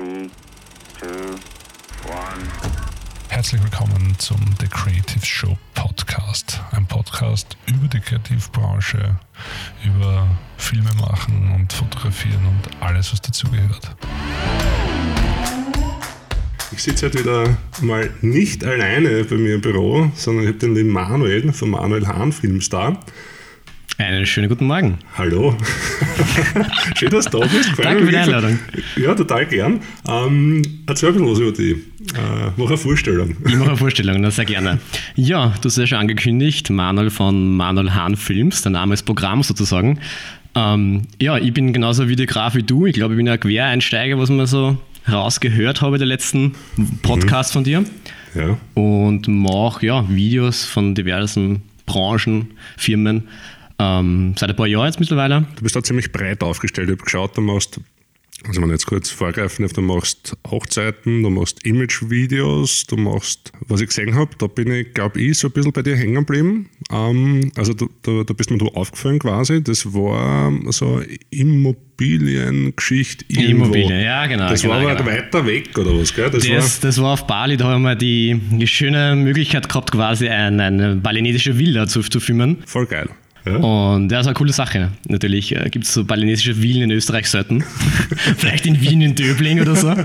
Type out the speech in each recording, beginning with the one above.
Three, two, one. Herzlich willkommen zum The Creative Show Podcast. Ein Podcast über die Kreativbranche, über Filme machen und fotografieren und alles, was dazugehört. Ich sitze heute wieder mal nicht alleine bei mir im Büro, sondern ich habe den lieben Manuel vom Manuel Hahn Filmstar. Einen schönen guten Morgen. Hallo. Schön, dass du da bist. Danke für die. Einladung. Ja, total gern. Ähm, erzähl ein bisschen was über dich. Äh, mach eine Vorstellung. Ich mache eine Vorstellung, das sehr gerne. Ja, du hast ja schon angekündigt, Manuel von Manuel Hahn Films, der Name ist Programm sozusagen. Ähm, ja, ich bin genauso videograf wie du. Ich glaube, ich bin ein Quereinsteiger, was man so rausgehört habe, der letzten Podcast von dir. Ja. Und mache ja, Videos von diversen Branchen, Firmen. Ähm, seit ein paar Jahren jetzt mittlerweile. Du bist da ziemlich breit aufgestellt. Ich habe geschaut, du machst, also man jetzt kurz vorgreifen darf, du machst Hochzeiten, du machst Image-Videos, du machst, was ich gesehen habe, da bin ich, glaube ich, so ein bisschen bei dir hängen geblieben. Ähm, also du, da, da bist mir du aufgefallen quasi. Das war so Immobiliengeschichte irgendwo. Immobilien, ja, genau. Das genau, war aber genau. weiter weg oder was, gell? Das, Das, das war auf Bali, da haben wir die, die schöne Möglichkeit gehabt, quasi ein, eine balinesische Villa zu, zu filmen. war voll geil. Ja? Und das ist eine coole Sache. Natürlich äh, gibt es so balinesische Villen in Österreich selten. Vielleicht in Wien, in Döbling oder so.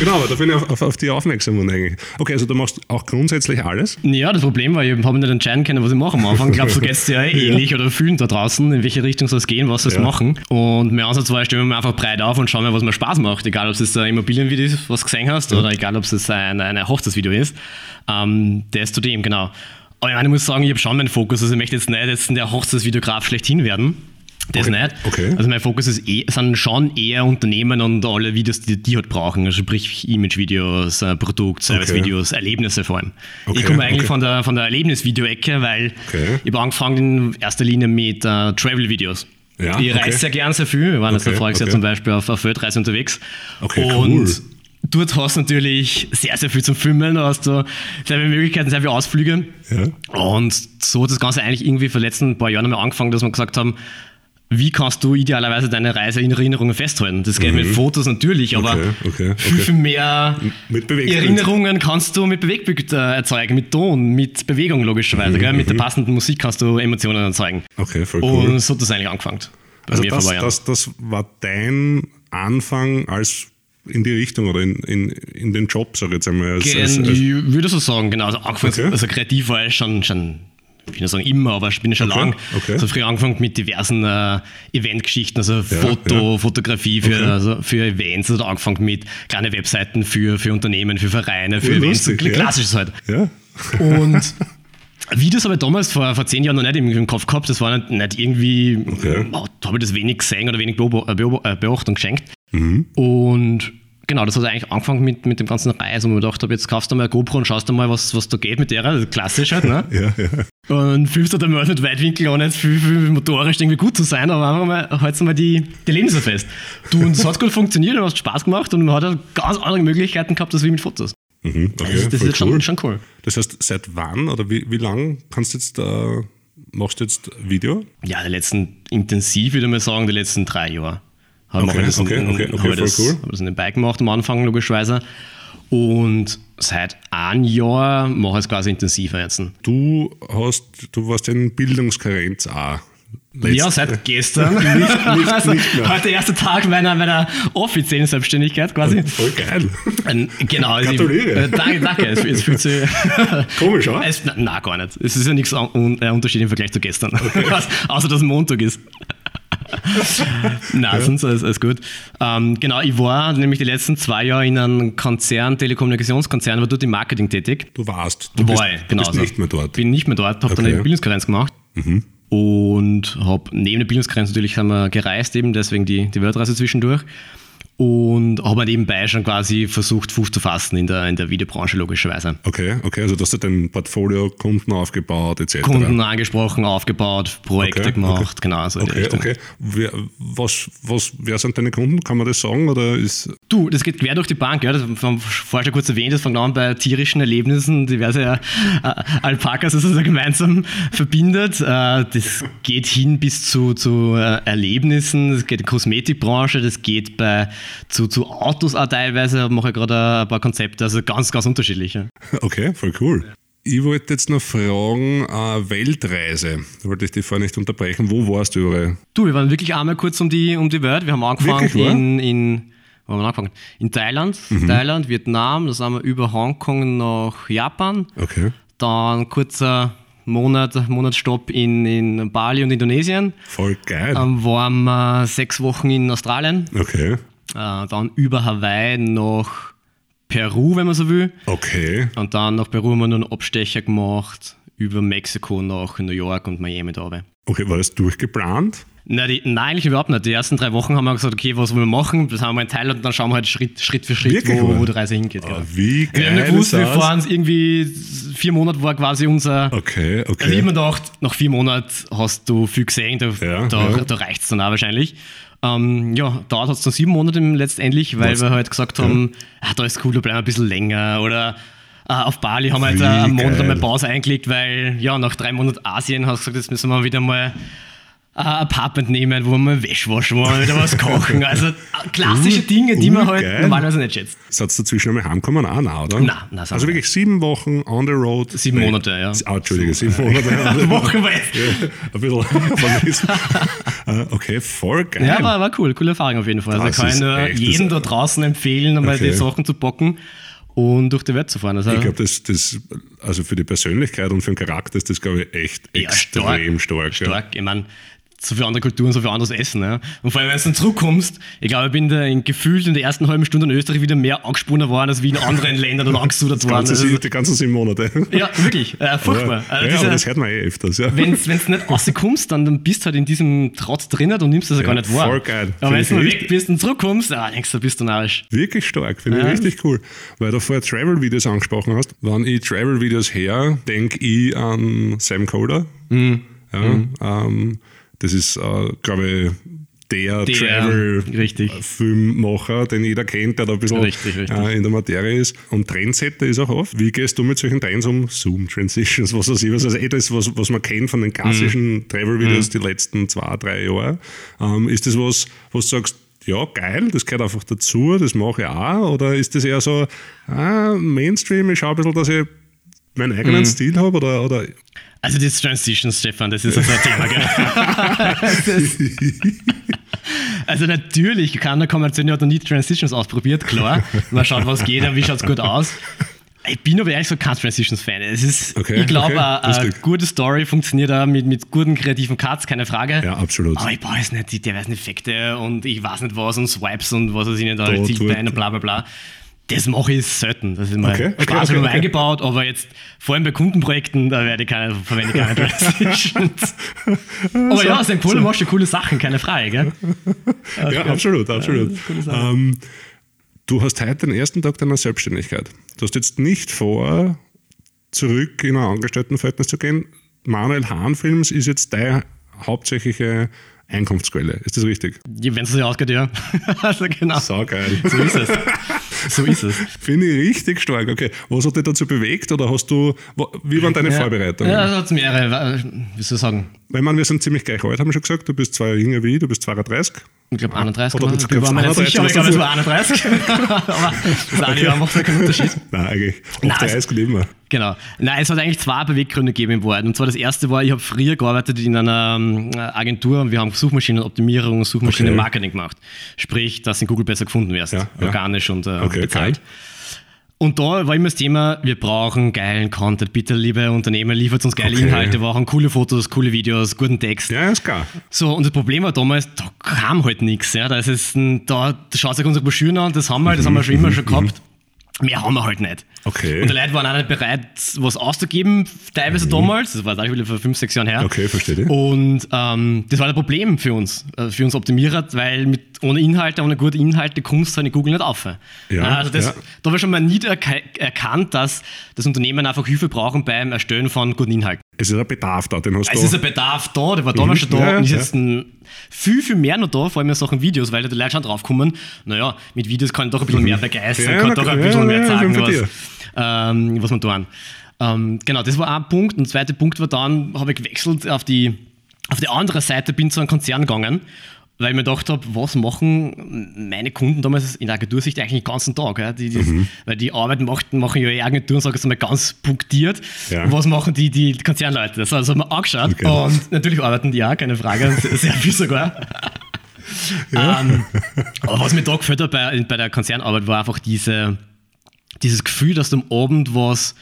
Genau, aber da bin ich auf, auf, auf die aufmerksam geworden eigentlich. Okay, also du machst auch grundsätzlich alles. Ja, das Problem war, ich habe nicht entscheiden können, was ich mache am Anfang. Ich glaube, so geht es eh ähnlich oder fühlen da draußen, in welche Richtung soll es gehen, was soll es Ja. machen. Und mein Ansatz war, stellen wir mal einfach breit auf und schauen wir, was mir Spaß macht. Egal, ob es jetzt ein Immobilienvideo ist, was du gesehen hast, oder egal, ob es jetzt ein, ein Hochzeitsvideo ist. Ähm, das zu dem, genau. Aber ich, meine, ich muss sagen, ich habe schon meinen Fokus. Also ich möchte jetzt nicht jetzt der Hochzeitsvideograf schlechthin werden. Das Okay. nicht. Okay. Also mein Fokus ist eh, sind schon eher Unternehmen und alle Videos, die die halt brauchen. Also sprich Image-Videos, äh, Produkt, Service-Videos, Erlebnisse vor allem. Okay, Ich komme eigentlich okay. von der, von der Erlebnisvideo-Ecke, weil Okay. ich habe angefangen in erster Linie mit äh, Travel-Videos. Ja, ich okay. reise sehr gern sehr viel. Wir waren jetzt Okay, voriges Jahr okay. zum Beispiel auf, auf Weltreise unterwegs. Okay, und cool. Dort hast du natürlich sehr, sehr viel zum Filmen. Hast du sehr viele Möglichkeiten, sehr viele Ausflüge. Ja. Und so hat das Ganze eigentlich irgendwie vor den letzten paar Jahren einmal angefangen, dass wir gesagt haben, wie kannst du idealerweise deine Reise in Erinnerungen festhalten? Das geht mit Fotos natürlich, aber Mhm. Okay, okay, viel, okay. viel mehr Mit. Erinnerungen kannst du mit Bewegtbild äh, erzeugen, mit Ton, mit Bewegung logischerweise. Gell? Mit der passenden Musik kannst du Emotionen erzeugen. Okay, voll Mhm. cool. Und so hat das eigentlich angefangen. Also das, das, das war dein Anfang als in die Richtung oder in, in, in den Job, sag ich jetzt einmal. Als, als, Gen- als, ich würde so sagen, genau. Also, Okay. also kreativ war ich schon, schon ich will nicht sagen immer, aber ich bin schon Okay, lang. okay. So früh angefangen mit diversen äh, Eventgeschichten, also Foto, ja. Fotografie für, Okay. also für Events, also angefangen mit kleinen Webseiten für, für Unternehmen, für Vereine, für Cool, Events, lustig, ja. klassisches halt. ja? Und Videos habe ich damals vor, vor zehn Jahren noch nicht im, Kopf gehabt. Das war nicht, nicht irgendwie, Okay. oh, da habe ich das wenig gesehen oder wenig äh, äh, Beachtung geschenkt. Mhm. Und genau, das hat eigentlich angefangen mit, mit dem ganzen Reisen, wo ich mir gedacht habe, jetzt kaufst du mal eine GoPro und schaust du mal, was, was da geht mit der. Also klassisch halt, ne? Ja, ja. Und filmst du dann mal mit Weitwinkel, ohne jetzt viel, viel motorisch irgendwie gut zu sein, aber einfach mal, haltst du mal die, die fest. Du, und es hat gut funktioniert und hat Spaß gemacht und man hat halt ganz andere Möglichkeiten gehabt, als wie mit Fotos. Mhm, okay, Das, das ist schon, schon cool. Das heißt, seit wann oder wie, wie lang kannst du jetzt, äh, machst du jetzt Video? Ja, die letzten, intensiv würde ich mal sagen, die letzten drei Jahre. Habe Okay, ich das, okay, in, okay, okay, voll das, cool. habe das in den Bike gemacht am Anfang, logischerweise. Und seit einem Jahr mache ich es quasi intensiver jetzt. Du hast, du warst in Bildungskarenz auch. Letzt- Ja, seit gestern. nicht- also, nicht mehr. heute der erste Tag meiner, meiner offiziellen Selbstständigkeit quasi. Voll geil. Ähm, Genau. Also ich- Gratuliere. äh, danke, danke. Es, es fühlt sich. Komisch, oder? Es, na, na, gar nicht. Es ist ja nichts un, äh, Unterschied im Vergleich zu gestern. Was, außer dass Montag ist. Na, sonst alles, alles gut. Ähm, genau, ich war nämlich die letzten zwei Jahre in einem Konzern, Telekommunikationskonzern, war dort im Marketing tätig. Du warst. Du war bist, ich, du genau. bist so. nicht mehr dort. Bin nicht mehr dort, habe dann Okay. Mhm. eine Bildungskarenz gemacht. Und habe neben der Bildungskarenz natürlich haben wir gereist, eben deswegen die, die Weltreise zwischendurch. Und habe nebenbei schon quasi versucht, Fuß zu fassen in der, in der Videobranche, logischerweise. Okay, okay, also du hast du dein Portfolio Kunden aufgebaut, etc. Kunden angesprochen, aufgebaut, Projekte Okay, gemacht, genau so Okay, okay. Wer, was, was, wer sind deine Kunden? Kann man das sagen? Oder ist, Du, das geht quer durch die Bank, ja. Das haben vorher schon kurz erwähnt, das fängt an bei tierischen Erlebnissen, diverse äh, Alpakas, also so gemeinsam verbindet. Äh, das geht hin bis zu, zu äh, Erlebnissen, das geht in die Kosmetikbranche, das geht bei zu, zu Autos auch teilweise mache ich gerade ein paar Konzepte, also ganz, ganz unterschiedliche. Okay, voll cool. Ich wollte jetzt noch fragen, äh, Weltreise. Da wollte ich dich vorher nicht unterbrechen. Wo warst du überall? Du, wir waren wirklich einmal kurz um die, um die Welt. Wir haben angefangen Wirklich, in, in, wo haben wir angefangen? In Thailand, Mhm. Thailand, Vietnam, da sind wir über Hongkong nach Japan. Okay. Dann kurzer Monat, Monatsstopp in, in Bali und Indonesien. Voll geil. Dann waren wir sechs Wochen in Australien. Okay. Äh, dann über Hawaii nach Peru, wenn man so will. Okay. Und dann nach Peru haben wir noch einen Abstecher gemacht über Mexiko nach New York und Miami da. Okay, war das durchgeplant? Nein, die, nein, eigentlich überhaupt nicht. Die ersten drei Wochen haben wir gesagt, okay, was wollen wir machen? Das haben wir in Thailand und dann schauen wir halt Schritt, Schritt für Schritt, Wirklich, wo, wo die Reise hingeht. Ah, genau. wie Wir haben geil nicht gewusst, wir fahren irgendwie vier Monate war quasi unser. Okay, Also ich okay. hab mir gedacht, nach vier Monaten hast du viel gesehen, da, Ja, da, ja. da reicht es dann auch wahrscheinlich. Ähm, ja, dauert hat es dann sieben Monate letztendlich, weil Was? wir halt gesagt haben, ah, da ist cool, da bleiben wir ein bisschen länger. Oder äh, auf Bali haben wir jetzt äh, einen Monat einmal Pause eingelegt, weil ja, nach drei Monaten Asien hast du gesagt, jetzt müssen wir wieder mal äh, ein Apartment nehmen, wo wir mal Wäsche waschen, wo wir wieder was kochen. Also äh, klassische Dinge, die man halt normalerweise nicht schätzt. Seid ihr dazwischen einmal heimgekommen? Auch nein, oder? Nein, nein, Also wir wirklich sieben Wochen on the road. Sieben Monate, ja. Ah, Entschuldige, sieben Monate. Wochen war jetzt. ein bisschen. Äh, okay, voll geil. Ja, war, war cool, coole Erfahrung auf jeden Fall. Das Also kann ich nur jedem das- da draußen empfehlen, einmal Okay. die Sachen zu bocken und durch die Welt zu fahren. Also, Ich glaube, das, das, also für die Persönlichkeit und für den Charakter ist das, glaube ich, echt Ja, extrem stark. ja. stark. Ich meine, so viele andere Kulturen, so viel anderes Essen. Ja. Und vor allem, wenn du dann zurückkommst, ich glaube, ich bin da in, gefühlt in der ersten halben Stunde in Österreich wieder mehr angesprochen worden, als wie in anderen Ländern und angesudert worden. Ganze, Also, die ganzen sieben Monate. ja, wirklich. Äh, furchtbar. Ja, Also ja, dieser- aber das hört man eh öfters. Ja. wenn du nicht rauskommst, dann, dann bist du halt in diesem Trotz drinnen und nimmst das ja, gar nicht wahr. voll geil. Aber wenn du mal weg bist und zurückkommst, ah, denkst du, bist du narrisch. Wirklich stark, finde ich Ja. richtig cool. Weil du vorher Travel-Videos angesprochen hast. Wenn ich Travel-Videos her, denke ich an Sam Coder. Mhm. Ja, ähm, das ist, äh, glaube ich, der, Der. Travel-Filmmacher, den jeder kennt, der da ein bisschen Richtig, richtig. Äh, in der Materie ist. Und Trendsetter ist auch oft. Wie gehst du mit solchen Trends um? Zoom-Transitions, was weiß ich, was also eh das, was, was man kennt von den klassischen Mhm. Travel-Videos die letzten zwei, drei Jahre. Ähm, ist das was, was du sagst, ja, geil, das gehört einfach dazu, das mache ich auch? Oder ist das eher so, ah, Mainstream, ich schaue ein bisschen, dass ich meinen eigenen Mhm. Stil habe? Oder, oder Also das Transitions, Stefan, das ist also ein Thema, gell? Also natürlich, keiner Kommerzielle hat noch nie Transitions ausprobiert, klar. Man schaut, was geht und wie schaut es gut aus. Ich bin aber ehrlich so kein Transitions-Fan. Es ist, Okay, ich glaube, okay, eine gute Story funktioniert auch mit, mit guten kreativen Cuts, keine Frage. Ja, absolut. Aber ich brauche jetzt nicht die diversen Effekte und ich weiß nicht was und Swipes und was weiß ich nicht, da Da, zieht und bla bla bla. Das mache ich selten. Das ist mal Okay, Spaß okay, okay, okay. eingebaut, aber jetzt vor allem bei Kundenprojekten, da werde ich keine, verwende ich keine Transitions. aber ja, St. Paul machst du coole Sachen, keine Frage, gell? Ja, absolut, absolut. coole Sache. ähm, du hast heute den ersten Tag deiner Selbstständigkeit. Du hast jetzt nicht vor, zurück in ein Angestelltenverhältnis zu gehen. Manuel Hahn Films ist jetzt deine hauptsächliche Einkunftsquelle. Ist das richtig? Wenn es sich ausgeht, ja. also genau. So. Saugeil. ist es. So ist es. Finde ich richtig stark. Okay, was hat dich dazu bewegt oder hast du, wie waren deine Ja, Vorbereitungen? Ja, da hat es mehrere, äh, wie soll ich sagen, Weil man, wir sind ziemlich gleich alt, haben wir schon gesagt. Du bist zwei Jahre jünger wie ich, du bist 32. ich glaube 31, Oder ich glaubst mir nicht 31, sicher, aber ich glaube, es war was 31. aber das eine Jahr macht ja keinen Unterschied. Nein, eigentlich. Ab 30 nicht mehr. Genau. Nein, es hat eigentlich zwei Beweggründe gegeben im Wahrheit. Und zwar das erste war, ich habe früher gearbeitet in einer ähm, Agentur und wir haben Suchmaschinenoptimierung, Suchmaschinenmarketing gemacht. Sprich, dass in Google besser gefunden wirst. Ja, ja. Organisch und äh, Okay, bezahlt. Und da war immer das Thema, wir brauchen geilen Content. Bitte, liebe Unternehmer, liefert uns geile Okay. Inhalte, wir brauchen coole Fotos, coole Videos, guten Text. Ja, ist klar. So, und das Problem war damals, da kam halt nichts. Ja. Da, ist es, ein- da schaut sich unsere Broschüren an, das haben wir, das haben wir schon immer schon gehabt. Mehr haben wir halt nicht. Okay. Und die Leute waren auch nicht bereit, was auszugeben, teilweise damals. Das war jetzt auch wieder vor fünf, sechs Jahren her. Mhm. Okay, verstehe. Und ähm, das war ein Problem für uns, äh, für uns Optimierer, weil mit, ohne Inhalte, ohne gute Inhalte kommst du halt in Google nicht auf. Ja, also das, ja. Da war schon mal nie erka- erkannt, dass das Unternehmen einfach Hilfe brauchen beim Erstellen von guten Inhalten. Es ist ein Bedarf da, den hast Es du. ist ein Bedarf da, der war damals schon da Mhm. Ja, und ist jetzt ein, viel, viel mehr noch da, vor allem in Sachen Videos, weil die Leute schon draufkommen, naja, mit Videos kann ich doch ein bisschen mehr begeistern, Mhm. Kann doch ein bisschen mehr zeigen, was. Ähm, was man tun. Ähm, genau, das war ein Punkt. Und der zweite Punkt war dann, habe ich gewechselt auf die, auf die andere Seite, bin zu einem Konzern gegangen weil ich mir gedacht habe, was machen meine Kunden damals in der Agentursicht eigentlich den ganzen Tag? Ja? Die, die, Mhm. Weil die Arbeit machen, machen ja eh Agenturen, sage ich jetzt mal ganz punktiert. Ja. Was machen die, die Konzernleute? Das haben wir angeschaut Okay. und natürlich arbeiten die auch, keine Frage, sehr viel sogar. ähm, aber was mir da gefällt hat bei, bei der Konzernarbeit war einfach diese, dieses Gefühl, dass du am Abend was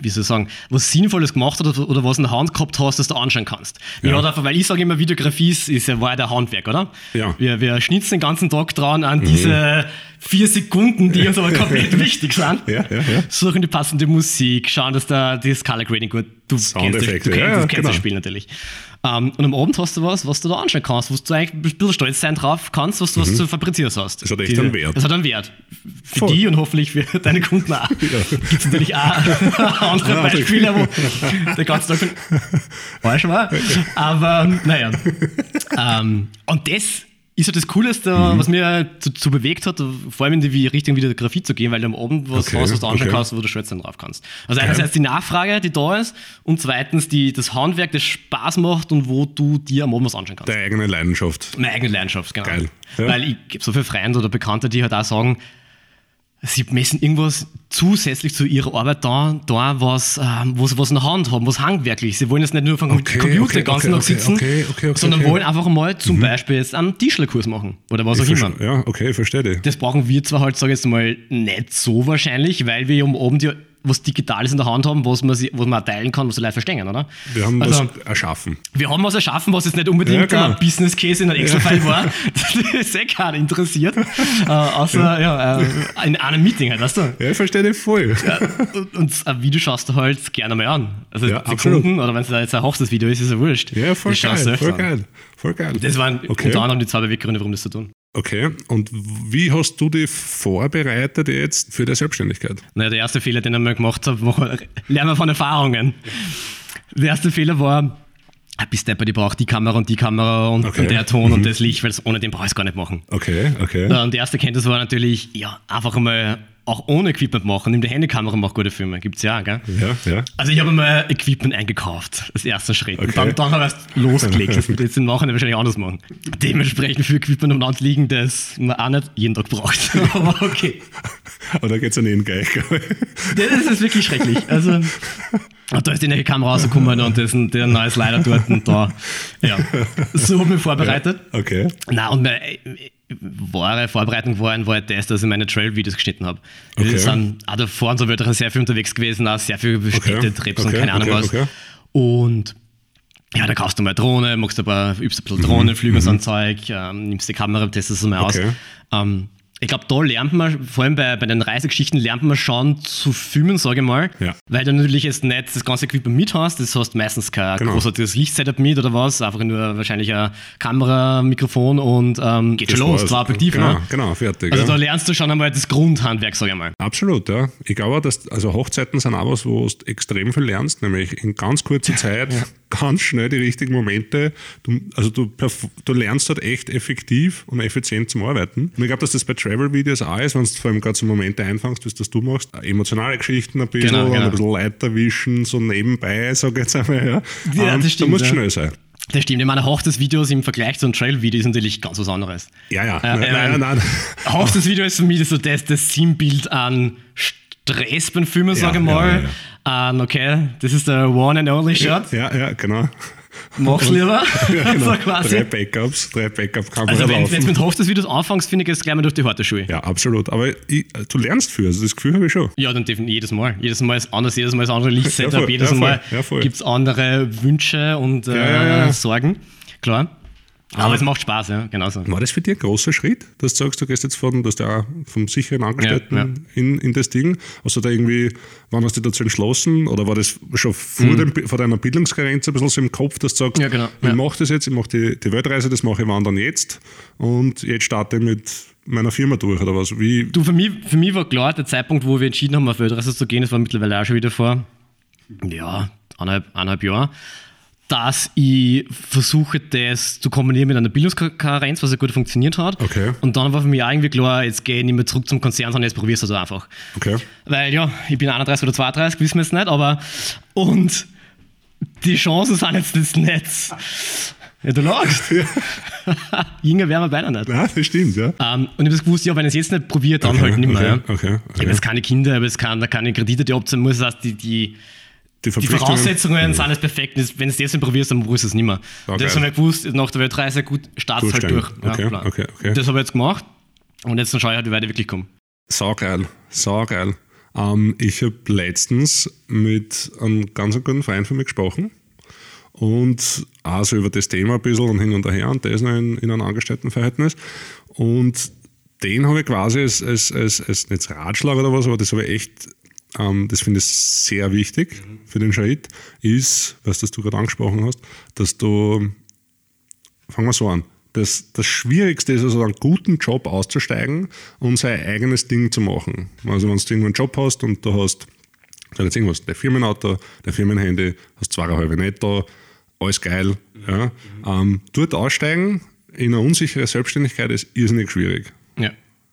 wie soll ich sagen, was Sinnvolles gemacht hast oder, was in der Hand gehabt hast, das du anschauen kannst. Ja. Einfach, weil ich sage immer, Videografie ist, ist ja, war ja der Handwerk, oder? Ja. Wir, wir schnitzen den ganzen Tag dran an diese vier Sekunden, die uns aber komplett wichtig sind. Ja, ja, ja. Suchen die passende Musik, schauen, dass da das Color Grading gut, du kennst, das, du kennst, ja, das, kennst genau. das Spiel natürlich. Ähm, und am Abend hast du was, was du da anschauen kannst, wo du eigentlich ein bisschen stolz sein drauf kannst, was du, was du fabriziert hast. Mhm. Das hat echt einen Wert. Das hat einen Wert. Für Voll. die und hoffentlich für deine Kunden auch. Gibt es natürlich auch andere Ja, Beispiele, wo der ganze Tag falsch war. Aber naja. Ähm, und das ist ja das Coolste, Mhm. was mir zu, bewegt hat, vor allem in die Richtung Videografie zu gehen, weil du am Abend was Okay, hast, was du anschauen okay. kannst, wo du Schwätzen drauf kannst. Also einerseits die Nachfrage, die da ist, und zweitens die, das Handwerk, das Spaß macht und wo du dir am Abend was anschauen kannst. Deine eigene Leidenschaft. Meine eigene Leidenschaft, genau. Geil. Ja. Weil ich gibt so viele Freunde oder Bekannte, die halt auch sagen, sie messen irgendwas zusätzlich zu ihrer Arbeit da, da was, wo sie was in der Hand haben, was handwerklich. Sie wollen jetzt nicht nur vom Okay, Computer okay, den ganzen okay, Tag sitzen, sondern. Mhm. wollen einfach mal zum Beispiel jetzt einen Tischlerkurs machen oder was auch Ich immer. verste- Ja, okay, verstehe. Das brauchen wir zwar halt, sage ich jetzt mal, nicht so wahrscheinlich, weil wir am Abend ja was Digitales in der Hand haben, was man, was man teilen kann, was die Leute verstehen, oder? Wir haben also, was erschaffen. wir haben was erschaffen, was jetzt nicht unbedingt Ja, genau. ein Business Case in einem Excel-File war. Das ist eh keiner interessiert. Äh, außer ja. äh, in einem Meeting halt, weißt du? Ja, ich verstehe dich voll. Und, und ein Video schaust du halt gerne mal an. Also Ja, Sekunden, oder wenn es da jetzt ein Hochzeitsvideo ist, ist ja wurscht. Ja, voll geil, voll geil. Voll geil. Das waren Okay. unter anderem die zwei Beweggründe, warum das zu tun. Okay, und wie hast du dich vorbereitet jetzt für die Selbstständigkeit? Naja, der erste Fehler, den ich mal gemacht habe, war, lernen wir von Erfahrungen. Der erste Fehler war, ah, bis Depper, die braucht die Kamera und die Kamera und, Okay. und der Ton und das Licht, weil ohne den brauche ich es gar nicht machen. Okay, okay. Und die erste Kenntnis war natürlich, ja, einfach einmal auch ohne Equipment machen. Nimm die Handykamera, mach gute Filme. Gibt's ja, gell? Ja, ja. Also ich habe mal Equipment eingekauft, als erster Schritt. Okay. Und dann, dann habe ich losgelegt. Das wird jetzt im Nachhinein wahrscheinlich anders machen. Dementsprechend für Equipment um Land liegen, das man auch nicht jeden Tag braucht. Aber okay. Aber da geht es ja nicht gleich. glaube ich. Das ist wirklich schrecklich. Also, da ist die neue Kamera rausgekommen und das ist ein, der neue Slider dort und da. Ja, so habe ich mich vorbereitet. Okay. Na und meine äh, wahre Vorbereitung war, war halt das, dass ich meine Trail-Videos geschnitten habe. Okay. Wir sind auch davor und so weiter sehr viel unterwegs gewesen, auch sehr viel Städte, Trips und Okay, keine Ahnung okay, was. okay. Und ja, da kaufst du mal eine Drohne, machst ein paar, übst ein bisschen Drohnenflüge und so ein Zeug, ähm, nimmst die Kamera, testest es mal aus. Mhm, Okay. Ähm, ich glaube, da lernt man, vor allem bei, bei den Reisegeschichten, lernt man schon zu filmen, sage ich mal. Ja. Weil du natürlich jetzt nicht das ganze Equipment mit hast, das hast meistens kein Genau. großartiges Lichtsetup mit oder was, einfach nur wahrscheinlich eine Kamera, Mikrofon und ähm, geht schon los, zwei Objektive. Genau, ne? genau, fertig. Also ja. da lernst du schon einmal das Grundhandwerk, sage ich mal. Absolut, ja. Ich glaube auch, dass also Hochzeiten sind auch was, wo du extrem viel lernst, nämlich in ganz kurzer Zeit ganz schnell die richtigen Momente. Du, also du, du lernst dort echt effektiv und effizient zum Arbeiten. Und ich glaube, dass das bei Travel-Videos auch ist, wenn du vor allem gerade so Momente einfängst, wie das du machst. Emotionale Geschichten ein bisschen, Genau, genau. ein bisschen Leiter wischen, so nebenbei, sag ich jetzt einmal. Ja, Ja, Ähm, das stimmt, Du musst ja. schnell sein. Das stimmt. Ich meine, Hochzeitsvideos im Vergleich zu einem Trail-Video ist natürlich ganz was anderes. Ja, ja. Ja, nein, nein, mein, nein. Hochzeitsvideo ist für mich so das, das Sinnbild an Stress beim Filmen, Ja, sage ich ja, mal. ja, An, okay, das ist der one and only shot. Ja, ja, genau. Mach's lieber. Ja, genau. so Drei quasi. Backups, drei Backup-Kameras Also wenn, wenn du mit Hochzeitsvideos anfängst, finde ich es gleich mal durch die harte Schuhe. Ja, absolut. Aber ich, du lernst viel, also das Gefühl habe ich schon. Ja, dann definitiv jedes Mal. Jedes Mal ist anders, jedes Mal ist andere Lichtsetup, Ja, voll, jedes ja, voll, Mal ja, gibt es andere Wünsche und äh, Ja, ja, ja. Sorgen. Klar. Aber es macht Spaß, ja, genauso. War das für dich ein großer Schritt, dass du sagst, du gehst jetzt von, dass der vom sicheren Angestellten Ja, ja. In, in das Ding? Hast du da irgendwie, wann hast du dich dazu entschlossen? Oder war das schon vor, dem, vor deiner Bildungskarenz ein bisschen so im Kopf, dass du sagst, Mhm. Ja, genau, ich mache das jetzt, ich mache die, die Weltreise, das mache ich wandern jetzt und jetzt starte ich mit meiner Firma durch oder was? Wie, Du, für mich, für mich war klar, der Zeitpunkt, wo wir entschieden haben, auf Weltreise zu gehen, das war mittlerweile auch schon wieder vor, ja, eineinhalb, eineinhalb Jahren, dass ich versuche, das zu kombinieren mit einer Bildungskarenz, was ja gut funktioniert hat. Okay. Und dann war für mich irgendwie klar, jetzt gehe ich nicht mehr zurück zum Konzern, sondern jetzt probierst du es einfach. okay. Weil ja, ich bin 31 oder 32, wissen wir jetzt nicht, aber und die Chancen sind jetzt das Netz. Ja, du lachst. Jünger wären wir beide nicht. Nein, das stimmt, ja. Ähm, und ich habe das gewusst, ja, wenn ich es jetzt nicht probiere, dann halt nicht mehr. okay, ja. okay, Ich habe jetzt keine Kinder, ich habe jetzt keine, keine Kredite, die abzahlen muss. Das heißt, die, die, Die, die Voraussetzungen sind jetzt perfekt. Wenn du es jetzt probierst, dann probierst du es nicht mehr. Ja, Und das habe ich gewusst, nach der Weltreise, gut, start's halt durch. Okay, klar. okay, okay. Das habe ich jetzt gemacht. Und jetzt schaue ich halt, wie weit ich wirklich komme. Saugeil, saugeil. Ähm, ich habe letztens mit einem ganz guten Freund von mir gesprochen und auch so über das Thema ein bisschen und hin und her und der ist noch in, in einem Angestelltenverhältnis und den habe ich quasi als, als, als, als als Ratschlag oder was, aber das habe ich echt, ähm, das finde ich sehr wichtig für den Schritt, ist, was das du gerade angesprochen hast, dass du fangen wir so an. Das, das Schwierigste ist also, einen guten Job auszusteigen und sein eigenes Ding zu machen. Also, wenn du irgendwo einen Job hast und du hast, sag jetzt irgendwas, der Firmenauto, der Firmenhandy, hast zweieinhalb netto, alles geil. Ja. Ähm, dort aussteigen in eine unsichere Selbstständigkeit ist irrsinnig schwierig.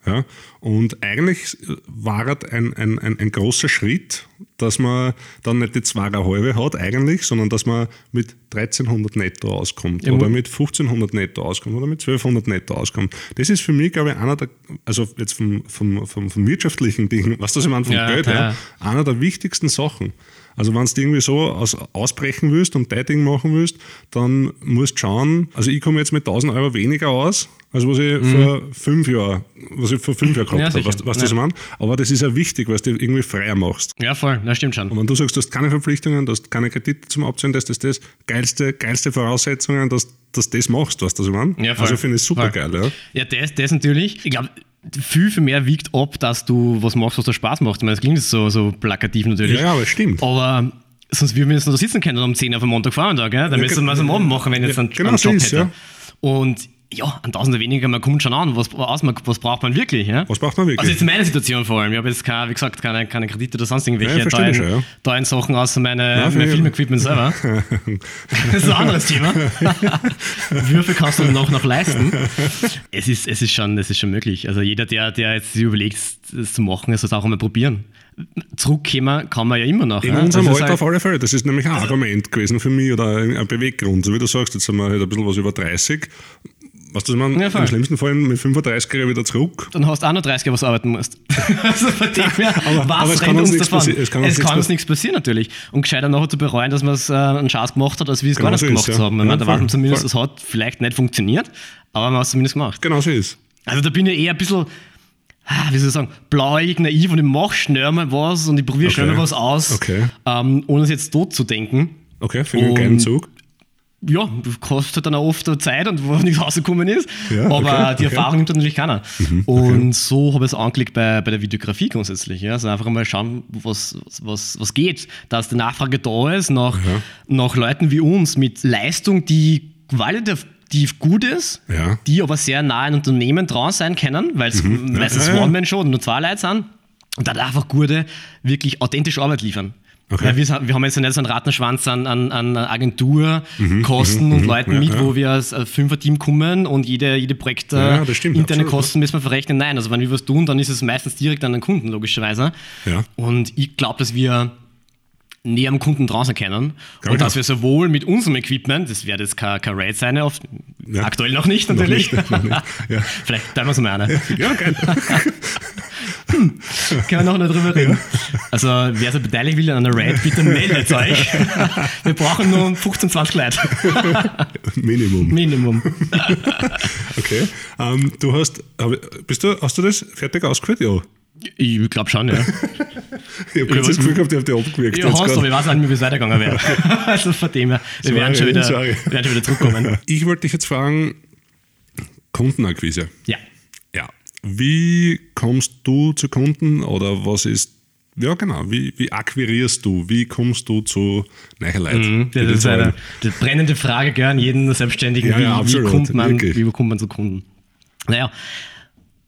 Ja. Und eigentlich war es ein, ein, ein, ein großer Schritt, dass man dann nicht die zweieinhalbe hat eigentlich, sondern dass man mit 1300 netto auskommt Ja, oder mit 1500 netto auskommt oder mit 1200 netto auskommt. Das ist für mich, glaube ich, einer der, also jetzt vom, vom, vom, vom wirtschaftlichen Ding, was das ich meine, vom Ja, Geld ja. her, einer der wichtigsten Sachen. Also wenn du irgendwie so aus, ausbrechen willst und dein Ding machen willst, dann musst du schauen, also ich komme jetzt mit 1000 Euro weniger aus, als was ich vor fünf Jahren, was ich vor fünf Jahren Mhm. Ja, gehabt habe. was ich Ja. meine? Aber das ist ja wichtig, weil du irgendwie freier machst. ja, voll, das stimmt schon. Und wenn du sagst, du hast keine Verpflichtungen, du hast keine Kredite zum Abzahlen, das ist das geilste, geilste Voraussetzungen, dass dass du das machst, weißt du, was ich meine? Ja, voll. also finde ich super Voll. geil, ja. Ja, das, das natürlich. Ich glaube, viel, viel mehr wiegt ab, dass du was machst, was dir Spaß macht. Ich meine, das klingt jetzt so, so plakativ natürlich. Ja, ja, aber es stimmt. Aber sonst würden wir jetzt noch da sitzen können um 10 Uhr am Montagvormittag. Gell? Dann müssen wir es am Abend machen, wenn jetzt Ja, einen, genau einen so Job ist, hätte. ja. Und ja, ein Tausender weniger, man kommt schon an, was, was, was braucht man wirklich. Ja? Was braucht man wirklich? Also jetzt in meiner Situation vor allem. Ich habe jetzt, keine, wie gesagt, keine, keine Kredite oder sonst irgendwelche Ja, teuren, schon, ja. teuren Sachen außer meine, Ja, mein Filmequipment selber. das ist ein anderes Thema. Viel kannst du noch, noch leisten? Es ist, es, ist schon, es ist schon möglich. Also jeder, der, der jetzt sich überlegt, das zu machen, soll es auch einmal probieren. Zurückkommen kann man ja immer noch. In ja? unserem Das ist Alter halt- auf alle Fälle. Das ist nämlich ein Argument gewesen für mich oder ein ein Beweggrund. So wie du sagst, jetzt sind wir halt ein bisschen was über 30. Was das man Ja, im schlimmsten Fall mit 35 kriege ich wieder zurück. dann hast du auch noch 30 Jahre, was du arbeiten musst. also von dem her, Aber- was aber es kann uns uns nichts davon? es kann uns es nichts kann uns pass- nichts passieren natürlich. Und gescheiter nachher zu bereuen, dass man es äh, einen Schatz gemacht hat, als wir es Genau gar nicht so gemacht ist, ja. haben. Ich Ja, meine, da weiß man zumindest, es hat vielleicht nicht funktioniert, aber man hat es zumindest gemacht. Genau so ist Also da bin ich eher ein bisschen, ah, wie soll ich sagen, blauäugig, naiv und ich mache schnell mal was und ich probiere schnell Okay. mal was aus, Okay. ähm, ohne es jetzt tot zu denken. Okay, finde ich einen geilen Zug. Ja, kostet dann auch oft Zeit und wo nichts rausgekommen ist. Ja, aber okay, die okay. Mhm, Erfahrung nimmt natürlich keiner. Und so habe ich es angelegt bei, bei der Videografie grundsätzlich. Ja. Also einfach mal schauen, was, was, was geht. Dass die Nachfrage da ist nach, nach Leuten wie uns mit Leistung, die qualitativ gut ist, Ja. die aber sehr nah an Unternehmen dran sein können, weil es meistens Mhm. Ja, ja. One-Man-Show und nur zwei Leute sind. Und dann einfach gute, wirklich authentische Arbeit liefern. Okay. Weil wir, wir haben jetzt ja nicht so einen Rattenschwanz an, an, an Agenturkosten und Leuten ja, mit, ja. wo wir als äh, Fünfer-Team kommen und jede, jede Projekte, Ja, ja, das stimmt, interne absolut, Kosten müssen wir verrechnen. Nein, also wenn wir was tun, dann ist es meistens direkt an den Kunden, logischerweise. Ja. Und ich glaube, dass wir näher am Kunden draußen kennen und ich dass wir sowohl mit unserem Equipment, das wird jetzt kein, kein Raid sein, Ja. aktuell noch nicht Noch natürlich. nicht, noch nicht, ja. Vielleicht teilen wir es mal eine. Ja, geil. Können wir noch nicht drüber reden. Also, wer sich beteiligen will an einer Raid, bitte meldet euch. Wir brauchen nur 15, 20 Leute. Minimum. Minimum. Okay. Ähm, du hast, bist du, hast du das fertig ausgeführt? Ja. Ich glaube schon, ja. Ich habe kurz das Gefühl gehabt, ich habe dich abgewirkt. Ja, hast du, ich weiß auch nicht mehr, wie es weitergegangen wäre. Also von dem her, wir Sorry, werden schon, wieder, sorry. werden schon wieder zurückkommen. Ich wollte dich jetzt fragen, Kundenakquise. Ja. Ja. Wie kommst du zu Kunden oder was ist, ja genau, wie, wie akquirierst du, wie kommst du zu neuen Leuten? Das ist eine, die brennende Frage, gell, an jeden Selbstständigen. Ja, ja, wie, absolut, wie, kommt man, wirklich. wie kommt man zu Kunden? Naja,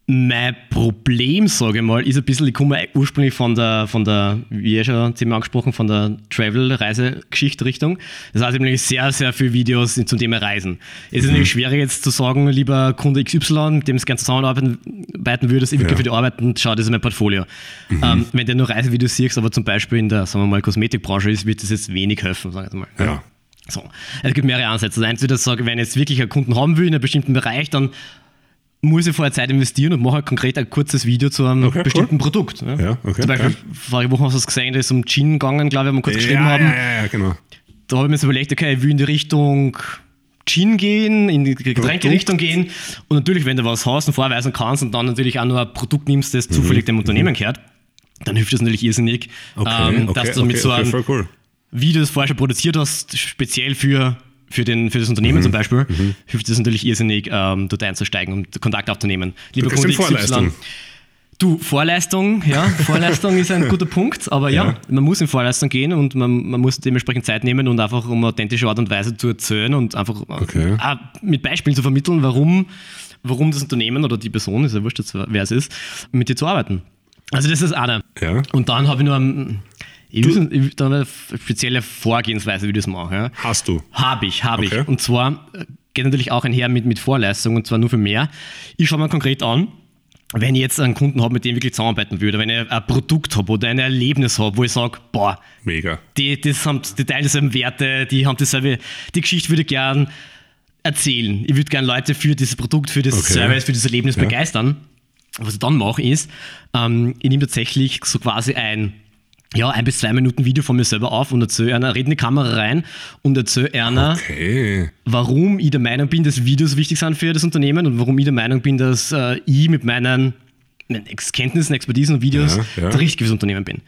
mein Problem, sage ich mal, ist ein bisschen, ich komme ursprünglich von der, von der, wie eh schon zehnmal angesprochen, von der Travel-Reise-Geschichte-Richtung. Das heißt, ich habe nämlich sehr, sehr viele Videos zum Thema Reisen. Es ist natürlich schwierig jetzt zu sagen, lieber Kunde XY, mit dem du gerne zusammenarbeiten arbeiten würdest, ich wirklich Ja. für die arbeiten, schau, das ist mein Portfolio. Ähm, wenn du nur Reisevideos siehst, aber zum Beispiel in der, sagen wir mal, Kosmetikbranche ist, wird das jetzt wenig helfen, sage ich mal. Ja. So. Es gibt mehrere Ansätze. Also entweder sage, wenn ich jetzt wirklich einen Kunden haben will in einem bestimmten Bereich, dann muss ich vorher Zeit investieren und mache konkret ein kurzes Video zu einem Okay, cool. bestimmten Produkt. Ne? Ja, okay, Zum Beispiel, ja. vorige Woche hast du es gesehen, da ist um Gin gegangen, glaube ich, haben wir kurz geschrieben ja, haben. ja, ja, ja, genau. Da habe ich mir jetzt überlegt, okay, ich will in die Richtung Gin gehen, in die Getränkerichtung gehen. Und natürlich, wenn du was hast und vorweisen kannst und dann natürlich auch nur ein Produkt nimmst, das zufällig dem Unternehmen gehört, dann hilft das natürlich irrsinnig, Mhm. Okay, ähm, okay, dass du mit okay, so okay, einem cool. Video, das vorher schon produziert hast, speziell für, für, den, für das Mhm. Unternehmen zum Beispiel, hilft es natürlich irrsinnig, ähm, dort einzusteigen und Kontakt aufzunehmen. Lieber Kunde Vorleistung. Du, Vorleistung, ja, Vorleistung ist ein guter Punkt, aber ja, Ja. man muss in Vorleistung gehen und man, man muss dementsprechend Zeit nehmen und einfach um authentische Art und Weise zu erzählen und einfach Okay. auch mit Beispielen zu vermitteln, warum, warum das Unternehmen oder die Person, ist ja wurscht, jetzt, wer es ist, mit dir zu arbeiten. Also das ist eine. Ja. Und dann habe ich noch ein, ich ich will da eine spezielle Vorgehensweise, wie ich das mache. Ja. Hast du. Habe ich, habe Okay. ich. Und zwar äh, geht natürlich auch einher mit, mit Vorleistung und zwar nur für mehr. Ich schaue mir konkret an, wenn ich jetzt einen Kunden habe, mit dem ich wirklich zusammenarbeiten würde, wenn ich ein Produkt habe oder ein Erlebnis habe, wo ich sage, boah, Mega. die, das haben, die teilen dieselben Werte, die haben dieselbe, die Geschichte würde ich gern erzählen. Ich würde gerne Leute für dieses Produkt, für das Okay. Service, für das Erlebnis Ja. begeistern. Was ich dann mache, ist, ähm, ich nehme tatsächlich so quasi ein, ja, ein bis zwei Minuten Video von mir selber auf und erzähle einer, rede in die Kamera rein und erzähle einer, Okay. warum ich der Meinung bin, dass Videos wichtig sind für das Unternehmen und warum ich der Meinung bin, dass äh, ich mit meinen, meinen Kenntnissen, Expertisen und Videos Ja, ja. der richtige fürs Unternehmen bin.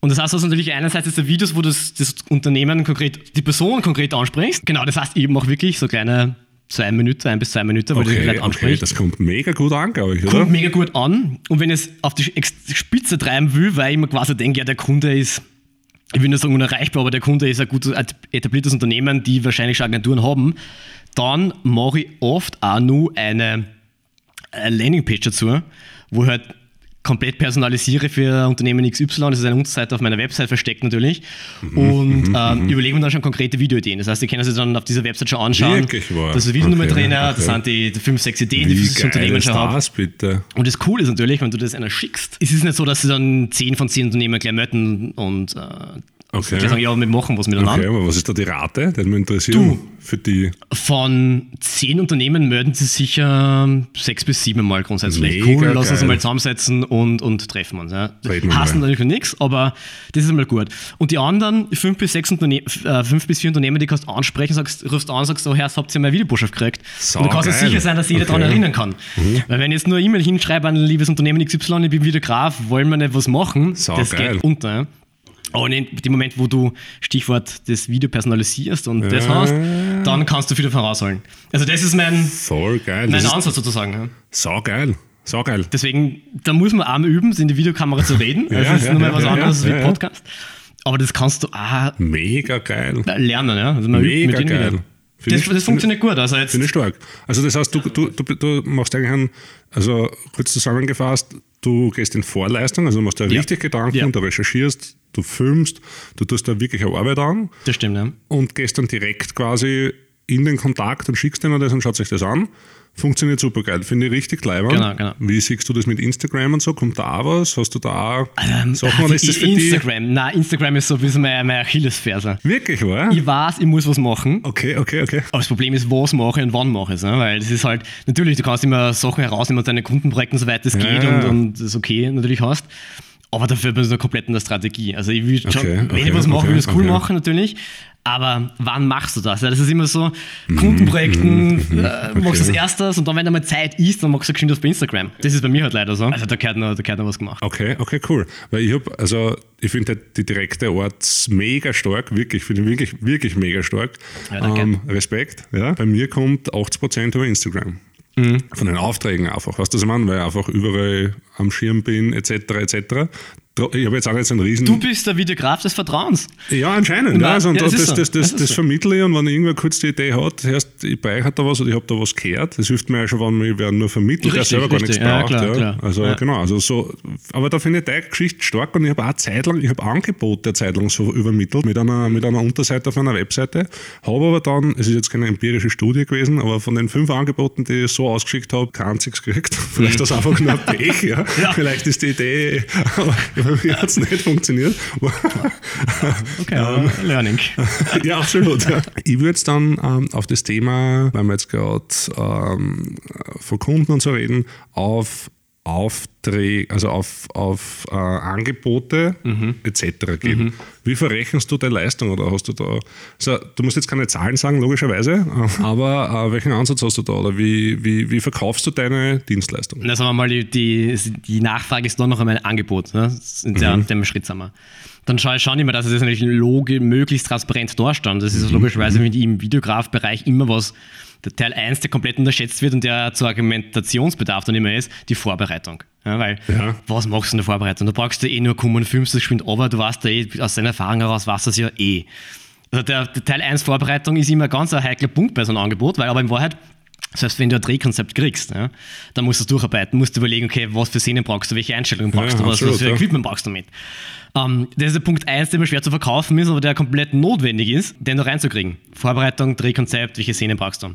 Und das heißt also natürlich einerseits ist der Videos, wo du das, das Unternehmen konkret, die Person konkret ansprichst. Genau, das heißt, ich mache wirklich so kleine zwei Minuten, ein bis zwei Minuten, wo du die Okay, Leute okay, das kommt mega gut an, glaube ich, oder? Kommt mega gut an. Und wenn ich es auf die Spitze treiben will, weil ich mir quasi denke, ja, der Kunde ist, ich will nicht sagen unerreichbar, aber der Kunde ist ein gut etabliertes Unternehmen, die wahrscheinlich schon Agenturen haben, dann mache ich oft auch nur eine, Landingpage dazu, wo halt komplett personalisiere für Unternehmen XY. Das ist eine Unterseite auf meiner Website versteckt natürlich. Mhm, Und ähm, überlege mir dann schon konkrete Videoideen. Das heißt, die können sich dann auf dieser Website schon anschauen. Wirklich wahr? Das ist Videonummer Okay, drin, okay. das sind die, die fünf, sechs Ideen, die Wie für das geil Unternehmen schon haben. bitte? Und das Coole ist natürlich, wenn du das einer schickst, es ist nicht so, dass sie dann 10 von 10 Unternehmen gleich möten und äh, Okay. gleich sagen, ja, wir machen was miteinander. Okay, aber was ist da die Rate? Das mich interessieren. Du. Für die. Von 10 Unternehmen melden sie sicher 6 bis 7 Mal grundsätzlich. Mega cool, lass uns mal zusammensetzen und, und treffen uns. Ja. Hassen natürlich nichts, aber das ist einmal gut. Und die anderen 5 bis, 6 Unterne äh, 5 bis 4 Unternehmen, die kannst du ansprechen, sagst, rufst an, sagst, so, Herr, habt ihr meine Videobotschaft gekriegt? Sau und du kannst dir sicher sein, dass jeder Okay. daran erinnern kann. Weil wenn ich jetzt nur E-Mail hinschreibe an ein liebes Unternehmen XY, ich bin Videograf, wollen wir nicht was machen, Sau das geil. geht unter. Ja. Aber in dem Moment, wo du Stichwort das Video personalisierst und das Ja. hast, dann kannst du viel davon rausholen. Also das ist mein, geil. mein Das Ansatz sozusagen. Ja. sau geil. Sau geil. Deswegen, da muss man auch mal üben, in die Videokamera zu reden. Also Ja, das ist ja, nochmal ja, was anderes ja, als ja. Podcast. Aber das kannst du auch Mega geil. lernen. Ja. Also Mega geil. Das, das funktioniert gut. Also Finde ich stark. Also das heißt, du, du, du, du machst eigentlich einen, also kurz zusammengefasst, du gehst in Vorleistung, also du machst da Ja. richtig Gedanken, Ja. du recherchierst, du filmst, du tust da wirklich eine Arbeit an das stimmt, ja. und gehst dann direkt quasi in den Kontakt und schickst denen das und schaut sich das an. Funktioniert super geil. Finde ich richtig leibend. Genau, genau. Wie siehst du das mit Instagram und so? Kommt da auch was? Hast du da auch Ähm, Sachen oder ist das für dich? Instagram. Nein, Instagram ist so ein bisschen meine, meine Achillesferse. Wirklich, wahr? Ich weiß, ich muss was machen. Okay, okay, okay. Aber das Problem ist, was mache ich und wann mache ich es. Ne? Weil das ist halt, natürlich, du kannst immer Sachen herausnehmen aus deinen Kundenprojekten, soweit es geht Ja. und, und das okay natürlich hast. Aber dafür bin ich noch komplett in der Strategie. Also ich will schon, Okay, wenn okay, ich was mache, okay, will ich es cool machen natürlich. Aber wann machst du das? Ja, das ist immer so, Kundenprojekten, äh, machst du das erstes und dann, wenn einmal Zeit ist, dann machst du geschwind das bei Instagram. Das ist bei mir halt leider so. Also da gehört noch, da gehört noch was gemacht. Okay, okay, cool. Weil ich habe, also ich finde die direkte Art mega stark, wirklich, finde ich wirklich, wirklich mega stark. Ja, danke. ähm, Respekt. Ja. Bei mir kommt 80% über Instagram. Mhm. Von den Aufträgen einfach. Weißt du, was ich meine? Weil ich einfach überall am Schirm bin, etc. etc. Ich habe jetzt auch jetzt einen riesen. Du bist der Videograf des Vertrauens. Ja, anscheinend. Ja, also, und ja, das das, so. das, Das das, das vermittle ich und wenn irgendwer kurz die Idee hat, erst ich bei euch hat da was oder ich habe da was gehört, das hilft mir ja schon, wenn mir wer nur vermittelt, der Richtig, selber gar richtig. nichts Ja, braucht. klar, klar. Also genau, also so, aber da finde ich deine Geschichte stark und ich habe auch eine Zeit lang, ich habe Angebote eine Zeit lang so übermittelt mit einer, mit einer Unterseite auf einer Webseite, habe aber dann, es ist jetzt keine empirische Studie gewesen, aber von den fünf Angeboten, die ich so ausgeschickt habe, kein einziges gekriegt. Vielleicht ist das einfach nur Pech. Ja. Vielleicht ist die Idee, aber Wie hat es nicht funktioniert? Okay, aber Learning. ja, absolut. Ja. Ich würde jetzt dann ähm, auf das Thema, weil wir jetzt gerade ähm, von Kunden und so reden, auf Aufträge, also auf, auf äh, Angebote etc. gehen. Wie verrechnest du deine Leistung oder hast du da, also du musst jetzt keine Zahlen sagen, logischerweise, aber äh, welchen Ansatz hast du da oder wie, wie, wie verkaufst du deine Dienstleistung? Na, sagen wir mal, die, die, die Nachfrage ist dann noch einmal ein Angebot. Ne? In der, Mhm. dem Schritt sind wir. Dann schaue ich schon immer, dass es das natürlich logi möglichst transparent darstellt. Das ist Mhm. logischerweise mit im Videografbereich immer was, der Teil 1, der komplett unterschätzt wird und der zu Argumentationsbedarf dann immer ist, die Vorbereitung. Ja, weil, Ja. was machst du in der Vorbereitung? Da brauchst du eh nur kommen, filmst das geschwind, aber du weißt ja eh, aus deiner Erfahrung heraus, weißt du das ja eh. Also der, der Teil 1 Vorbereitung ist immer ganz ein heikler Punkt bei so einem Angebot, weil aber in Wahrheit selbst wenn du ein Drehkonzept kriegst, ja, dann musst du es durcharbeiten, musst du überlegen, okay, was für Szenen brauchst du, welche Einstellungen brauchst Ja, du, was, absolut, was für. Equipment brauchst du mit. Ähm, das ist der Punkt 1, der mir schwer zu verkaufen ist, aber der komplett notwendig ist, den da reinzukriegen. Vorbereitung, Drehkonzept, welche Szenen brauchst du.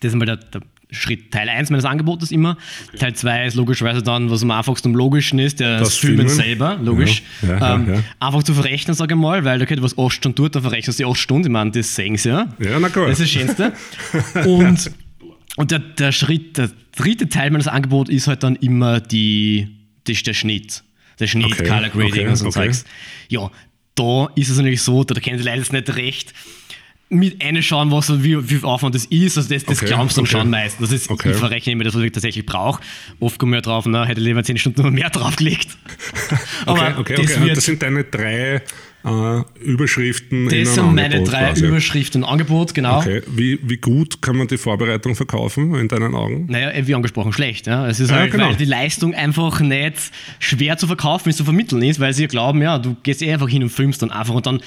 Das ist einmal der, der Schritt Teil 1 meines Angebotes immer. Teil 2 ist logischerweise dann, was am einfachsten und logischen ist, der Das das Filmen selber, logisch. Ja, ja, ähm, ja. Einfach zu verrechnen, sage ich mal, weil okay, du was 8 Stunden tut, dann verrechnest du die 8 Stunden, ich meine, das sehen sie ja. Ja, na klar. Das ist das Schönste. Und, und der, der Schritt, der dritte Teil meines Angebots ist halt dann immer die, die, der Schnitt. Der Schnitt, Okay, Color Grading okay, und so okay. Zeugs. Ja, da ist es natürlich so, da kennen die Leute jetzt nicht recht mit einschauen, was wie, wie viel Aufwand das ist. Also das, das Okay, glaubst du okay. schon meistens. Das ist, Okay. Ich verrechne immer das, was ich tatsächlich brauche. Oft komme ich ja drauf, na, hätte ich lieber 10 Stunden noch mehr draufgelegt. Okay, okay, das, okay. Das sind deine drei äh, Überschriften das sind meine Angebot drei quasi. Überschriften und Angebot, genau. Okay, wie, wie gut kann man die Vorbereitung verkaufen in deinen Augen? Naja, wie angesprochen, schlecht. Ja. Es ist Ja, halt, genau. weil die Leistung einfach nicht schwer zu verkaufen ist, zu vermitteln ist, weil sie glauben, ja, du gehst eh einfach hin und filmst dann einfach und dann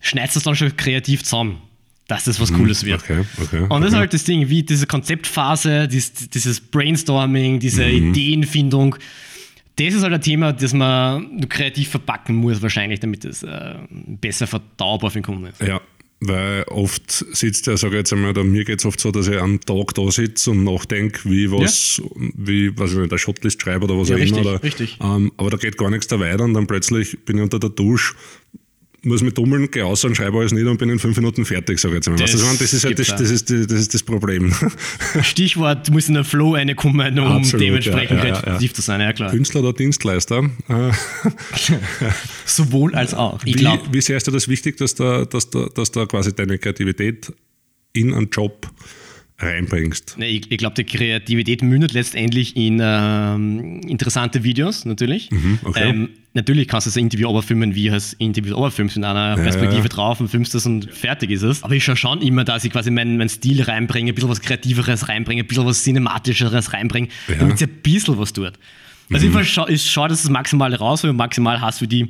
schneidest du es dann schon kreativ zusammen, dass das was Cooles wird. Mhm. Okay, okay. Und das ist okay. halt das Ding, wie diese Konzeptphase, dies, dieses Brainstorming, diese Mhm. Ideenfindung. Das ist halt ein Thema, das man kreativ verpacken muss, wahrscheinlich, damit es äh, besser verdaubar für den Kunden ist. Ja, weil oft sitzt der, sage ich jetzt einmal, mir geht es oft so, dass ich am Tag da sitze und nachdenke, wie was, wie, was ich nicht, eine Shotlist schreibe oder was Ja, auch richtig, immer. Oder, richtig. Ähm, aber da geht gar nichts da weiter und dann plötzlich bin ich unter der Dusche, muss mich dummeln, gehe raus und schreibe alles nieder und bin in fünf Minuten fertig, sage ich jetzt einmal. Das das, ist halt das, das, ist, das, ist das Problem. Stichwort, du musst in den Flow reinkommen, um Absolut, dementsprechend ja, ja, ja. kreativ zu sein, ja klar. Künstler oder Dienstleister. Sowohl als auch. Ich wie, wie sehr ist dir das wichtig, dass da, dass, da, dass da quasi deine Kreativität in einen Job reinbringst? Ne, ich, ich glaub, die Kreativität mündet letztendlich in ähm, interessante Videos, natürlich. Mhm, okay. ähm, natürlich kannst du das Interview oberfilmen, wie du das Interview oberfilmst, mit einer Perspektive ja. drauf und filmst das und fertig ist es. Aber ich schaue schon immer, dass ich quasi meinen, meinen Stil reinbringe, ein bisschen was Kreativeres reinbringe, ein bisschen was Cinematischeres reinbringe, Ja. Mhm. damit sie ein bisschen was tut. Also ich schaue, schau, dass es das Maximale raus und maximal hast für die,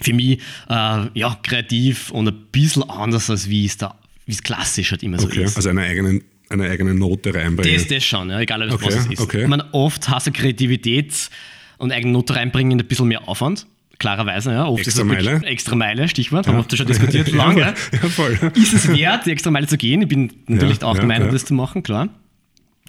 für mich, äh, ja, kreativ und ein bisschen anders, als wie es da, wie es klassisch halt immer so Okay, ist. also eine eigene, eine eigene Note reinbringen. Das, das schon, ja, egal was Okay, es ist. okay. Ich meine, oft hast du Kreativität und eigene Note reinbringen ein bisschen mehr Aufwand. Klarerweise, ja. Oft Extra Meile? Extra Meile, Stichwort, haben wir oft schon diskutiert, lange. Ja, voll. Ist es wert, die extra Meile zu gehen? Ich bin natürlich Ja, auch ja, der Meinung, ja. das zu machen, klar.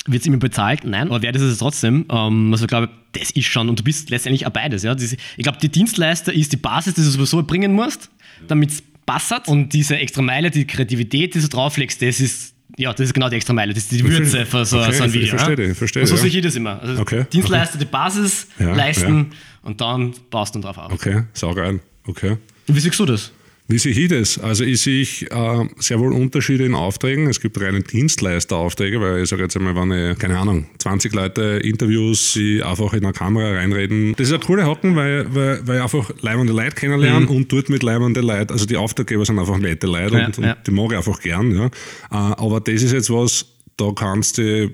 Wird es immer bezahlt? Nein, aber wert ist es trotzdem. Ähm, also ich glaube, das ist schon, und du bist letztendlich auch beides. Ja? Ich glaube, die Dienstleister ist die Basis, die du sowieso bringen musst, damit es passt. Und diese extra Meile, die Kreativität, die du drauflegst, das ist, ja, das ist genau die extra Meile. Das ist die Würze für so, Okay, so ein ich Video. verstehe ja? ich verstehe und so dich, sehe ja. ich das immer. Also Okay, Dienstleister die Basis Ja, leisten und dann baust du drauf auf. Okay, saugeil. Okay. Und wie siehst du das? Wie sehe ich das? Also ich sehe äh, sehr wohl Unterschiede in Aufträgen. Es gibt reine Dienstleisteraufträge, weil ich sage jetzt einmal, wenn ich, keine Ahnung, 20 Leute Interviews, die einfach in eine Kamera reinreden. Das ist ein cooler Hocken, weil, weil, weil ich einfach leibende Leute kennenlernen und dort mit leibende Leute, also die Auftraggeber sind einfach nette Leute Ja, und, ja. und die mag ich einfach gern. Ja. Äh, aber das ist jetzt was, da kannst du,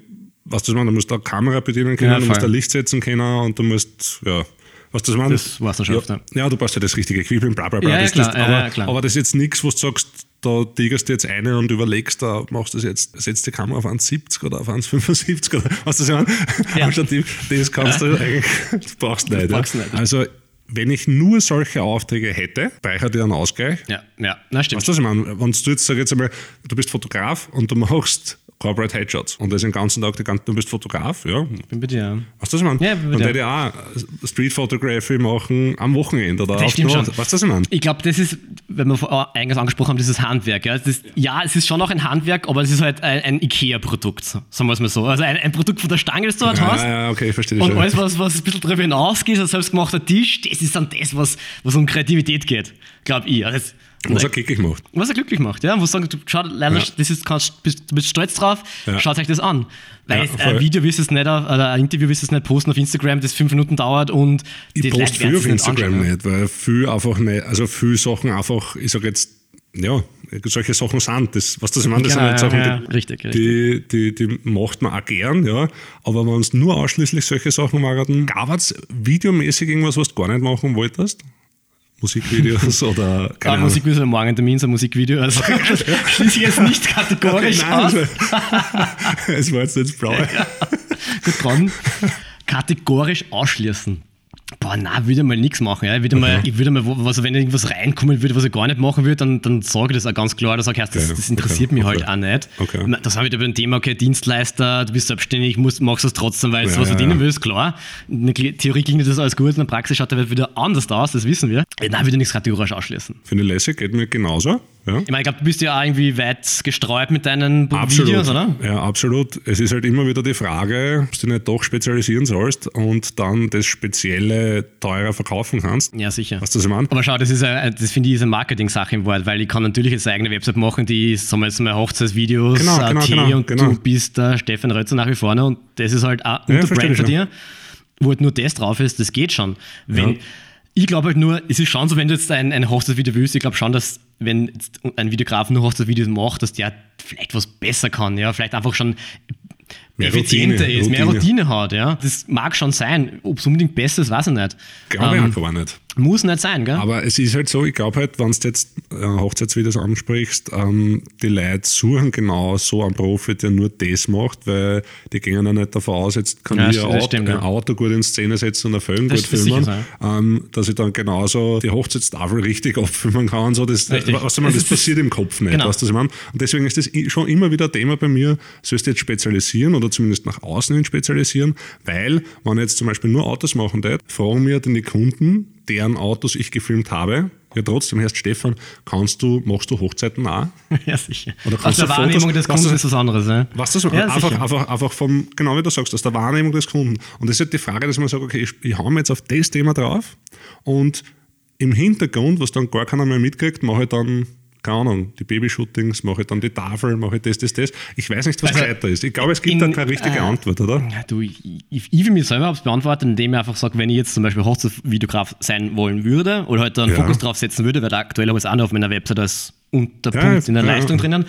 was du, meine, du musst da eine Kamera bedienen können, Ja, du musst da Licht setzen können und du musst, ja, was das man, Das oft, ja, ja. du brauchst ja das richtige Equipment, bla bla bla. Ja, das, klar, das, aber, klar. aber das ist jetzt nichts, wo du sagst, da tigerst du jetzt eine und überlegst, da machst du jetzt, setzt die Kamera auf 1,70 oder auf 1,75 oder was das meine? Ja. Anstatt Das kannst du eigentlich, das brauchst du nicht. brauchst du ja. nicht. Also, wenn ich nur solche Aufträge hätte, reicht dir einen Ausgleich. Ja, ja, na stimmt. Weißt du, was ich meine? Wenn du jetzt, sag jetzt einmal, du bist Fotograf und du machst Corporate Headshots. Und das den ganzen Tag, die du bist Fotograf, ja. Bin bei dir, ja. Weißt du, was ich meine? Ja, bin Dann dir. hätte ich auch Street Photography machen am Wochenende oder Das auf stimmt schon. Weißt du, was ich meine? Ich glaube, das ist, wenn wir vor- eingangs angesprochen haben, dieses Handwerk. Ja, das ja, es ist schon noch ein Handwerk, aber es ist halt ein, ein IKEA-Produkt, sagen wir es mal so. Also ein, ein Produkt von der Stange, das du halt hast. Ja, ja, okay, ich verstehe Und schon. alles, was, was ein bisschen darüber hinausgeht, ein selbstgemachter Tisch, das ist dann das, was, was um Kreativität geht, glaube ich. Also das, Was er kickig macht. was er glücklich macht, ja. Wo sagen, du, schau, leider, Ja. das ist, kannst, bist, du bist stolz drauf, Ja. schaut euch das an. Weil Ja, ein Video wirst du es nicht, auf- oder ein Interview wirst du es nicht posten auf Instagram, das fünf Minuten dauert und Ich die poste Leute werden viel auf Instagram ja. nicht, weil viel einfach nicht, also viel Sachen einfach, ich sage jetzt, ja, solche Sachen sind, das, was das ich meine, das Genau, sind halt Sachen, ja, die, richtig, richtig. Die, die, die macht man auch gern, ja, aber wenn es nur ausschließlich solche Sachen machen, gab es videomäßig irgendwas, was du gar nicht machen wolltest? Musikvideos oder Ah, keine Ahnung. Musikvideo am morgen Termin, so ein Musikvideo. Also schließe ich jetzt nicht kategorisch Nein, aus. es war jetzt nicht das Blaue. Gut dran. Kategorisch ausschließen. Boah, na, würde mal nichts machen. Ja. Ich würde mal, ich würde mal, also wenn irgendwas reinkommen würde, was ich gar nicht machen würde, dann, dann sage ich das auch ganz klar. Da sage ich, das, Okay, das interessiert okay, mich okay. halt auch nicht. Okay. Das habe ich über ein Thema, okay, Dienstleister, du bist selbstständig, musst, machst das trotzdem, weil du Ja, was ja, verdienen ja. willst, klar. In der Theorie klingt das alles gut, in der Praxis schaut der Welt wieder anders aus, das wissen wir. Nein, würde ich nichts kategorisch ausschließen. Finde ich lässig, geht mir genauso. Ja. Ich meine, ich glaube, du bist ja auch irgendwie weit gestreut mit deinen Absolut. Videos, oder? Ja, absolut. Es ist halt immer wieder die Frage, ob du dich nicht doch spezialisieren sollst und dann das Spezielle teurer verkaufen kannst. Ja, sicher. Weißt du, was ich meine? Aber schau, das, ist ein, das finde ich ist eine Marketing-Sache im Wort, weil ich kann natürlich jetzt eine eigene Website machen, die ist, sagen wir jetzt mal, Hochzeitsvideos, Genau, genau, AT genau, und genau. du bist der Stefan Rötzer nach wie vorne und das ist halt auch Ja, Brand von dir, wo halt nur das drauf ist, das geht schon. Wenn, Ja. Ich glaube halt nur, es ist schon so, wenn du jetzt ein, ein Hochzeitsvideo willst, ich glaube schon, dass wenn ein Videograf nur Hochzeitsvideos macht, dass der vielleicht was besser kann, ja, vielleicht einfach schon Mehr effizienter Routine, ist, mehr Routine. Routine hat, ja. Das mag schon sein. Ob es unbedingt besser ist, weiß ich nicht. Glaube ich Ähm, einfach auch nicht. Muss nicht sein, gell? Aber es ist halt so, ich glaube halt, wenn du jetzt äh, Hochzeitsvideos ansprichst, ähm, die Leute suchen genau so einen Profi, der nur das macht, weil die gehen ja nicht davon aus, jetzt kann Ja, ich ein, Auto, stimmt, ein Auto gut in Szene setzen und einen Film Das gut filmen, ähm, dass ich dann genauso die Hochzeitstafel richtig abfilmen kann. So das, Richtig. was ich meine, das passiert im Kopf nicht. Genau. Weißt du, was ich meine? Und deswegen ist das schon immer wieder ein Thema bei mir, sollst du jetzt spezialisieren oder zumindest nach außen hin spezialisieren, weil, wenn ich jetzt zum Beispiel nur Autos machen würde, fragen mir dann die Kunden, deren Autos ich gefilmt habe, ja trotzdem, heißt Stefan, kannst du, machst du Hochzeiten auch? Ja, sicher. Oder Aus kannst der du Fotos- Wahrnehmung des Kunden ist was anderes. Ja? Was das? Ja, einfach, sicher. einfach, einfach vom, genau wie du sagst, aus der Wahrnehmung des Kunden. Und das ist halt die Frage, dass man sagt, okay, ich, ich hau mir jetzt auf das Thema drauf und im Hintergrund, was dann gar keiner mehr mitkriegt, mache ich dann, keine Ahnung, die Babyshootings, mache ich dann die Tafel, mache ich das, das, das. Ich weiß nicht, was Also, gescheiter ist. Ich glaube, es gibt in- da keine richtige äh, Antwort, oder? Du, ich, ich, ich für mich selber es beantwortet, indem ich einfach sage, wenn ich jetzt zum Beispiel Hochzeitsvideograf sein wollen würde oder halt da einen Ja. Fokus drauf setzen würde, weil aktuell habe ich es auch noch auf meiner Website als Unterpunkt Ja, in der ja. Leistung drinnen,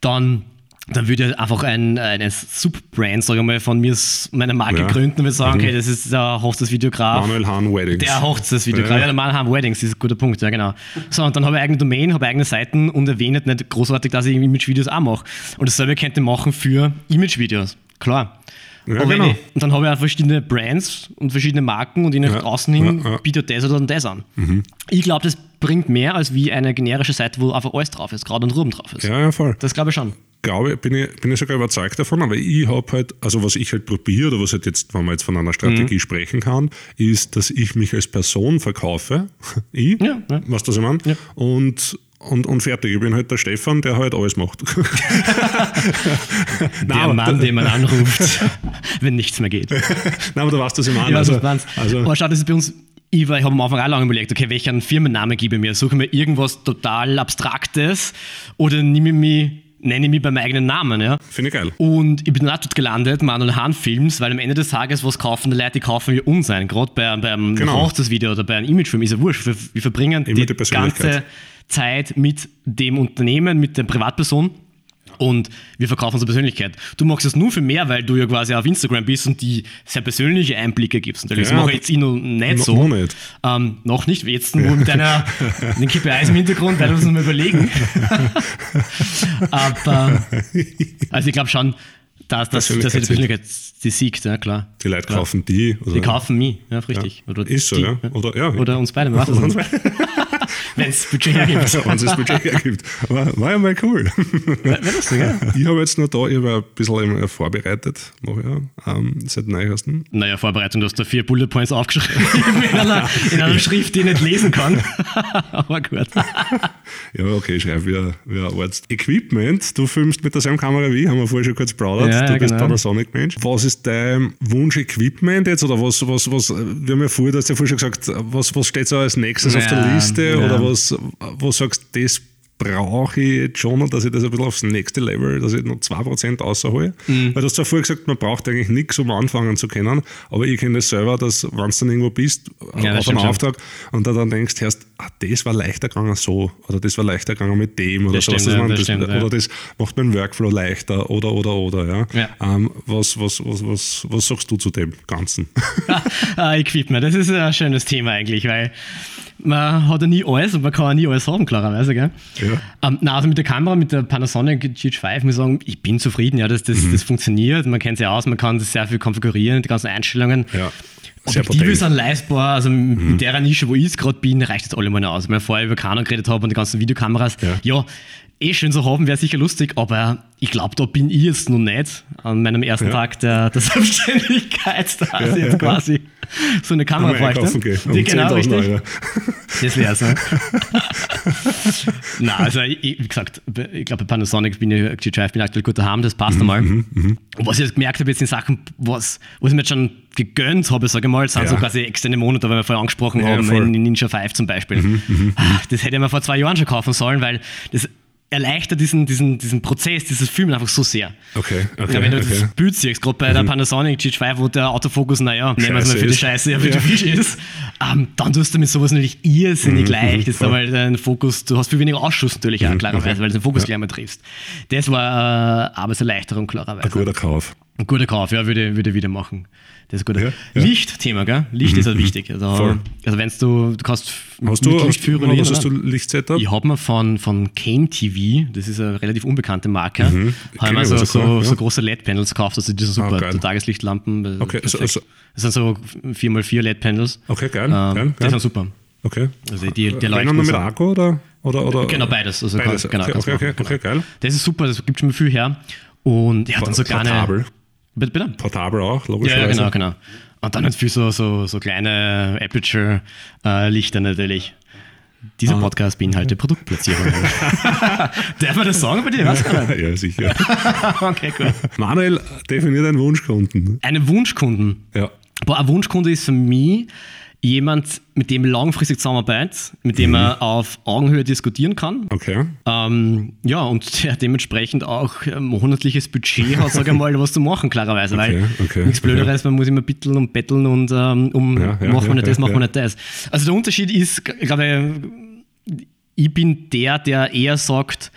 dann, dann würde ich einfach ein, eine Subbrand, sage ich mal, von mir, s- meine Marke Ja. gründen und sagen, okay, das ist der Hochzeitsvideograf. Manuel Hahn Weddings. Der Hochzeitsvideo, Ja. ja. der Mann haben Weddings, das ist ein guter Punkt, ja genau. So, und dann habe ich eigene Domain, habe eigene Seiten und erwähne nicht großartig, dass ich Image-Videos auch mache. Und dasselbe könnte ich machen für Image-Videos, klar. Ja, genau. ich, und dann habe ich auch verschiedene Brands und verschiedene Marken und je nach Ja, draußen hin ja, Mhm. bietet das oder das an. Ich glaube, das bringt mehr als wie eine generische Seite, wo einfach alles drauf ist, gerade und Ruben drauf ist. Ja, ja, voll. Das glaube ich schon. glaube, bin ich, bin ich sogar überzeugt davon, aber ich habe halt, also was ich halt probiere, oder was halt jetzt, wenn man jetzt von einer Strategie Mhm. sprechen kann, ist, dass ich mich als Person verkaufe. Ich, Ja, ja. was ich meine? Und, und, und fertig. Ich bin halt der Stefan, der halt alles macht. Nein, Der aber- Mann, den man anruft, wenn nichts mehr geht. Nein, aber du weißt, was ich meine. Ja, also, also, also, aber schau, das ist bei uns, ich, war- ich habe am Anfang auch lange überlegt, okay, welchen Firmennamen gebe ich mir? Suche ich mir irgendwas total Abstraktes oder nehme ich mich, nenne ich mich beim eigenen Namen, ja? Finde ich geil. Und ich bin dann auch dort gelandet, Manuel Hahn Films, weil am Ende des Tages, was kaufen die Leute, die kaufen wir uns ein. Gerade bei, beim Genau. Hochzeitsvideo oder bei einem Imagefilm ist ja wurscht. Wir, wir verbringen Immer die, die ganze Zeit mit dem Unternehmen, mit der Privatperson. Und wir verkaufen unsere Persönlichkeit. Du machst es nur für mehr, weil du ja quasi auf Instagram bist und die sehr persönliche Einblicke gibst. Natürlich, das Ja, mache ich jetzt ich noch nicht so. noch nicht. Ähm, noch nicht. Jetzt wohl mit deiner den KPIs im Hintergrund, weil wir uns mal überlegen. Aber also ich glaube schon, Das, das, das, das die Persönlichkeit, die siegt, ja klar. Die Leute klar. kaufen die. Oder? Die kaufen mich, ja, richtig. Ja. Oder ist so, die, ja. Oder, ja. oder uns beide. Wir uns Wenn es Budget hergibt. Wenn es Budget hergibt. War, war ja mal cool. ja. Ich habe jetzt noch da, ich habe ein bisschen vorbereitet, mache ja, ähm, seit Neuesten. Naja, Vorbereitung, du hast da vier Bullet Points aufgeschrieben in einer, in einer Schrift, die ich nicht lesen kann. Aber gut. ja, okay, ich schreibe wieder, wieder Arzt. Equipment, du filmst mit derselben Kamera wie, haben wir vorher schon kurz plaudert. Ja, du bist genau. Panasonic-Mensch. Was ist dein Wunsch-Equipment jetzt? Oder was, was, was, wir haben ja vorher, du hast ja vorher schon gesagt, was, was steht so als nächstes ja, auf der Liste? Ja. Oder was, was sagst du, das brauche ich jetzt schon, dass ich das ein bisschen aufs nächste Level, dass ich noch 2% außerhole. Mhm. Weil du hast zwar vorher gesagt, man braucht eigentlich nichts, um anfangen zu können, aber ich kenne das selber, dass wenn du dann irgendwo bist, ja, auf einem Auftrag, und da dann denkst, hörst, ah, das war leichter gegangen so, oder das war leichter gegangen mit dem, oder das so. Stimmt, man, das das, stimmt, oder ja. das macht meinen Workflow leichter, oder, oder, oder. Ja. ja. Ähm, was, was, was, was, was sagst du zu dem Ganzen? ah, Equipment, das ist ein schönes Thema eigentlich, weil man hat ja nie alles und man kann auch nie alles haben, klarerweise. Gell? Ja. Ähm, na, also mit der Kamera, mit der Panasonic GH5, muss ich sagen, ich bin zufrieden, ja, das, das, mhm. das funktioniert, man kennt ja aus, man kann das sehr viel konfigurieren, die ganzen Einstellungen. Ja. Objektive sind leistbar, also mhm. mit der Nische, wo ich jetzt gerade bin, reicht das alle mal aus. Wenn ich vorher über Canon geredet habe und die ganzen Videokameras, ja, ja eh schön zu haben, wäre sicher lustig, aber ich glaube, da bin ich jetzt noch nicht an meinem ersten Ja. Tag der, der Selbstständigkeit, da Ja, ich jetzt ja. quasi so eine Kamera bräuchte. gehen, um Die, genau, 10.000 richtig. Euro. Das wär's, ne? Nein, also ich, ich- wie gesagt, ich glaube, bei Panasonic bin ich, G5 bin ich aktuell gut daheim, das passt einmal. Mhm, Und was ich jetzt gemerkt habe, jetzt in Sachen, was, was ich mir jetzt schon gegönnt habe, sage ich mal, sind so quasi externe Monate, weil wir vorher angesprochen haben. Mhm, in Ninja 5 zum Beispiel. Ah, Das hätte ich mir vor zwei Jahren schon kaufen sollen, weil das erleichtert diesen, diesen, diesen Prozess, dieses Filmen einfach so sehr. Okay, okay. Ja, wenn du okay. das Bild siehst, gerade bei der Panasonic G5, wo der Autofokus, naja, nehmen wir es mal Scheiße für die. Scheiße, ja, wie Ja. der Fisch ist, ähm, dann tust du mit sowas natürlich irrsinnig leicht. Das ist einmal dein Fokus, du hast viel weniger Ausschuss natürlich auch, klarerweise, okay. weil du den Fokus gleich mal triffst. Das war äh, Arbeitserleichterung, klarerweise. Ein guter Kauf. Ein guter Kauf, ja, würde, würde ich wieder machen. Das ist gut. Ja, ja. Lichtthema, gell? Licht ist halt wichtig. Also, Voll. also wenn du, du kannst Hast du, hast, Licht führen oder- hast du Lichtsetup? ich habe mir von, von Came TV, das ist eine relativ unbekannte Marke, habe Kenn ich mir so, so, sogar, ja. so große LED-Panels gekauft. Also die sind Ah, super, geil. die Tageslichtlampen. das ist Okay, also- perfekt. also- das sind so 4x4 LED-Panels. Okay, geil, Ähm, geil, Die geil. sind super. Okay. Also die, die Rennen mit so. Akku oder? oder, oder Genau, beides. Also Beides. Kann, genau, okay, okay, machen, okay, okay, geil. Das ist super, das gibt schon viel her. Und ja, dann so kleine. Bitte, bitte? Portabel auch, Ja, logischerweise. ja, genau, genau. Und dann halt viel so, so, so kleine Aperture-Lichter natürlich. Dieser Ah. Podcast beinhaltet Produktplatzierungen. Darf man das sagen bei dir? Was ja, sicher. Okay, gut. Manuel definiert einen Wunschkunden. Einen Wunschkunden. Ja. Boah, ein Wunschkunde ist für mich jemand, mit dem ich langfristig zusammenarbeitet, mit dem man auf Augenhöhe diskutieren kann. Okay. Ähm, ja, und der dementsprechend auch ein monatliches Budget hat, sag ich mal, was zu machen, klarerweise. weil Okay, okay, nichts Blöderes, man muss immer bitteln und betteln und ähm, um, Ja, ja, machen wir ja, nicht das, ja, machen wir nicht das. Also der Unterschied ist, ich glaube, ich bin der, der eher sagt,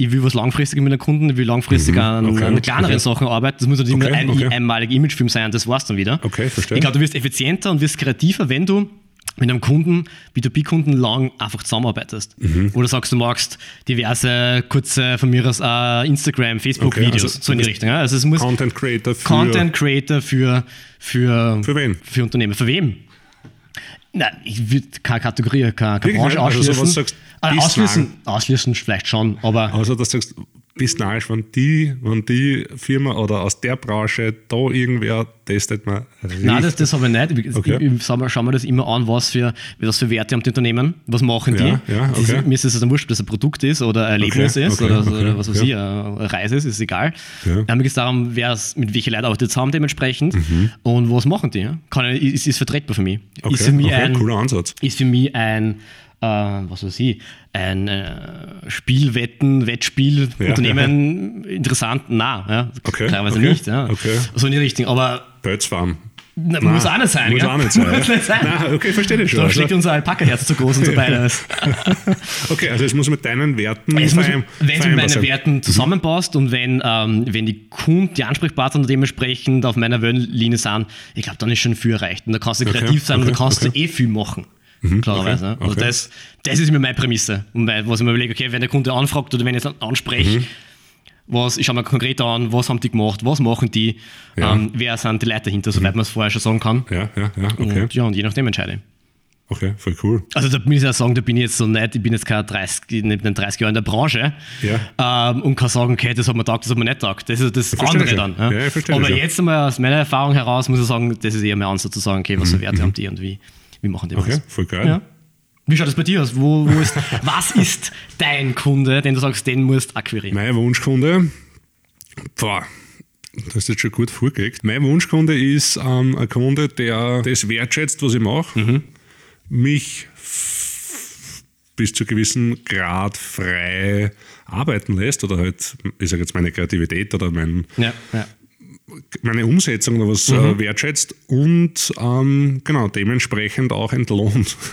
ich will was langfristiges mit einem Kunden, ich will langfristig an, Mhm. okay, an kleineren okay. Sachen arbeiten. Das muss nicht immer Okay, ein okay. einmaliger Imagefilm sein, das war's dann wieder. Okay, verstehe. Ich glaube, du wirst effizienter und wirst kreativer, wenn du mit einem Kunden, B2B-Kunden, lang einfach zusammenarbeitest. Mhm. Oder sagst, du magst diverse kurze, von mir aus äh, Instagram, Facebook-Videos, Okay, also so in die Richtung. Ja? Also es muss Content Creator für. Content Creator für, für, Für wen? Für Unternehmen. Für wem? Nein, ich würde keine Kategorie, keine, keine Branche? Also ausschließen. sowas sagst, Äh, bislang. ausschließen, ausschließen vielleicht schon, aber Also, dass du sagst, bis nahe, wenn die, wenn die Firma oder aus der Branche da irgendwer testet man. Nein, das, das habe ich nicht. Ich, Okay. ich, ich schaue mir, schau mir das immer an, was für, was für Werte haben die Unternehmen, was machen die. Ja, ja, okay. ist, mir ist es dann wurscht, ob das ein Produkt ist oder ein Erlebnis Okay, ist oder, oder was weiß ich, eine Reise ist, ist egal. Ja. Mir geht es darum, wer es, mit welchen Leuten arbeitet haben dementsprechend Mhm. und was machen die. Kann, ist, ist vertretbar für mich. Ist für mich ein, cooler Ansatz. ist für mich ein, äh, was weiß ich, ein äh, Spielwetten, Wettspiel, Ja, Unternehmen interessant? Nein, ja. Okay, teilweise okay, nicht. Ja. okay. So in die Richtung. Aber Bötzfarm. na, muss auch nicht sein. Muss gell? auch nicht sein. Muss nicht sein. Nein, okay, verstehe ich schon. Da Also, schlägt unser Alpaka-Herz zu groß und so beides. okay, also es muss mit deinen Werten Es muss, wenn du mit meinen sein. Werten zusammenpasst und wenn, ähm, wenn die Kunden, die Ansprechpartner dementsprechend auf meiner Wellenlinie sind, ich glaube, dann ist schon viel erreicht. Und da kannst du Okay, kreativ sein und okay, da kannst okay. du eh viel machen. Klarerweise. okay? Also okay. das, das ist mir meine Prämisse. Und was ich mir überlege, okay, wenn der Kunde anfragt oder wenn ich es anspreche, was, ich schaue mir konkret an, was haben die gemacht, was machen die, Ja. ähm, wer sind die Leute dahinter, soweit man es vorher schon sagen kann. Ja, ja, ja, okay. Und ja, und je nachdem entscheide ich. Okay, voll cool. Also da muss ich ja sagen, da bin ich jetzt so nicht, ich bin jetzt kein 30, nicht in 30 Jahren in der Branche ähm, und kann sagen, okay, das hat mir taugt, das hat mir nicht taugt. Das ist das andere schon. dann. Ja, ich verstehe Aber jetzt einmal aus meiner Erfahrung heraus muss ich sagen, das ist eher mein Ansatz zu sagen, okay, was für Werte haben die und wie, wie machen die. Okay, was. voll geil. Ja. Wie schaut das bei dir aus? Wo, wo ist, was ist dein Kunde, den du sagst, den musst du akquirieren? Mein Wunschkunde, boah, das ist jetzt schon gut vorgelegt. Mein Wunschkunde ist ähm, ein Kunde, der das wertschätzt, was ich mache, Mhm. mich bis zu gewissen Grad frei arbeiten lässt oder halt, ich sage jetzt meine Kreativität oder mein, Ja, ja. Meine Umsetzung oder was äh, wertschätzt und ähm, genau dementsprechend auch entlohnt.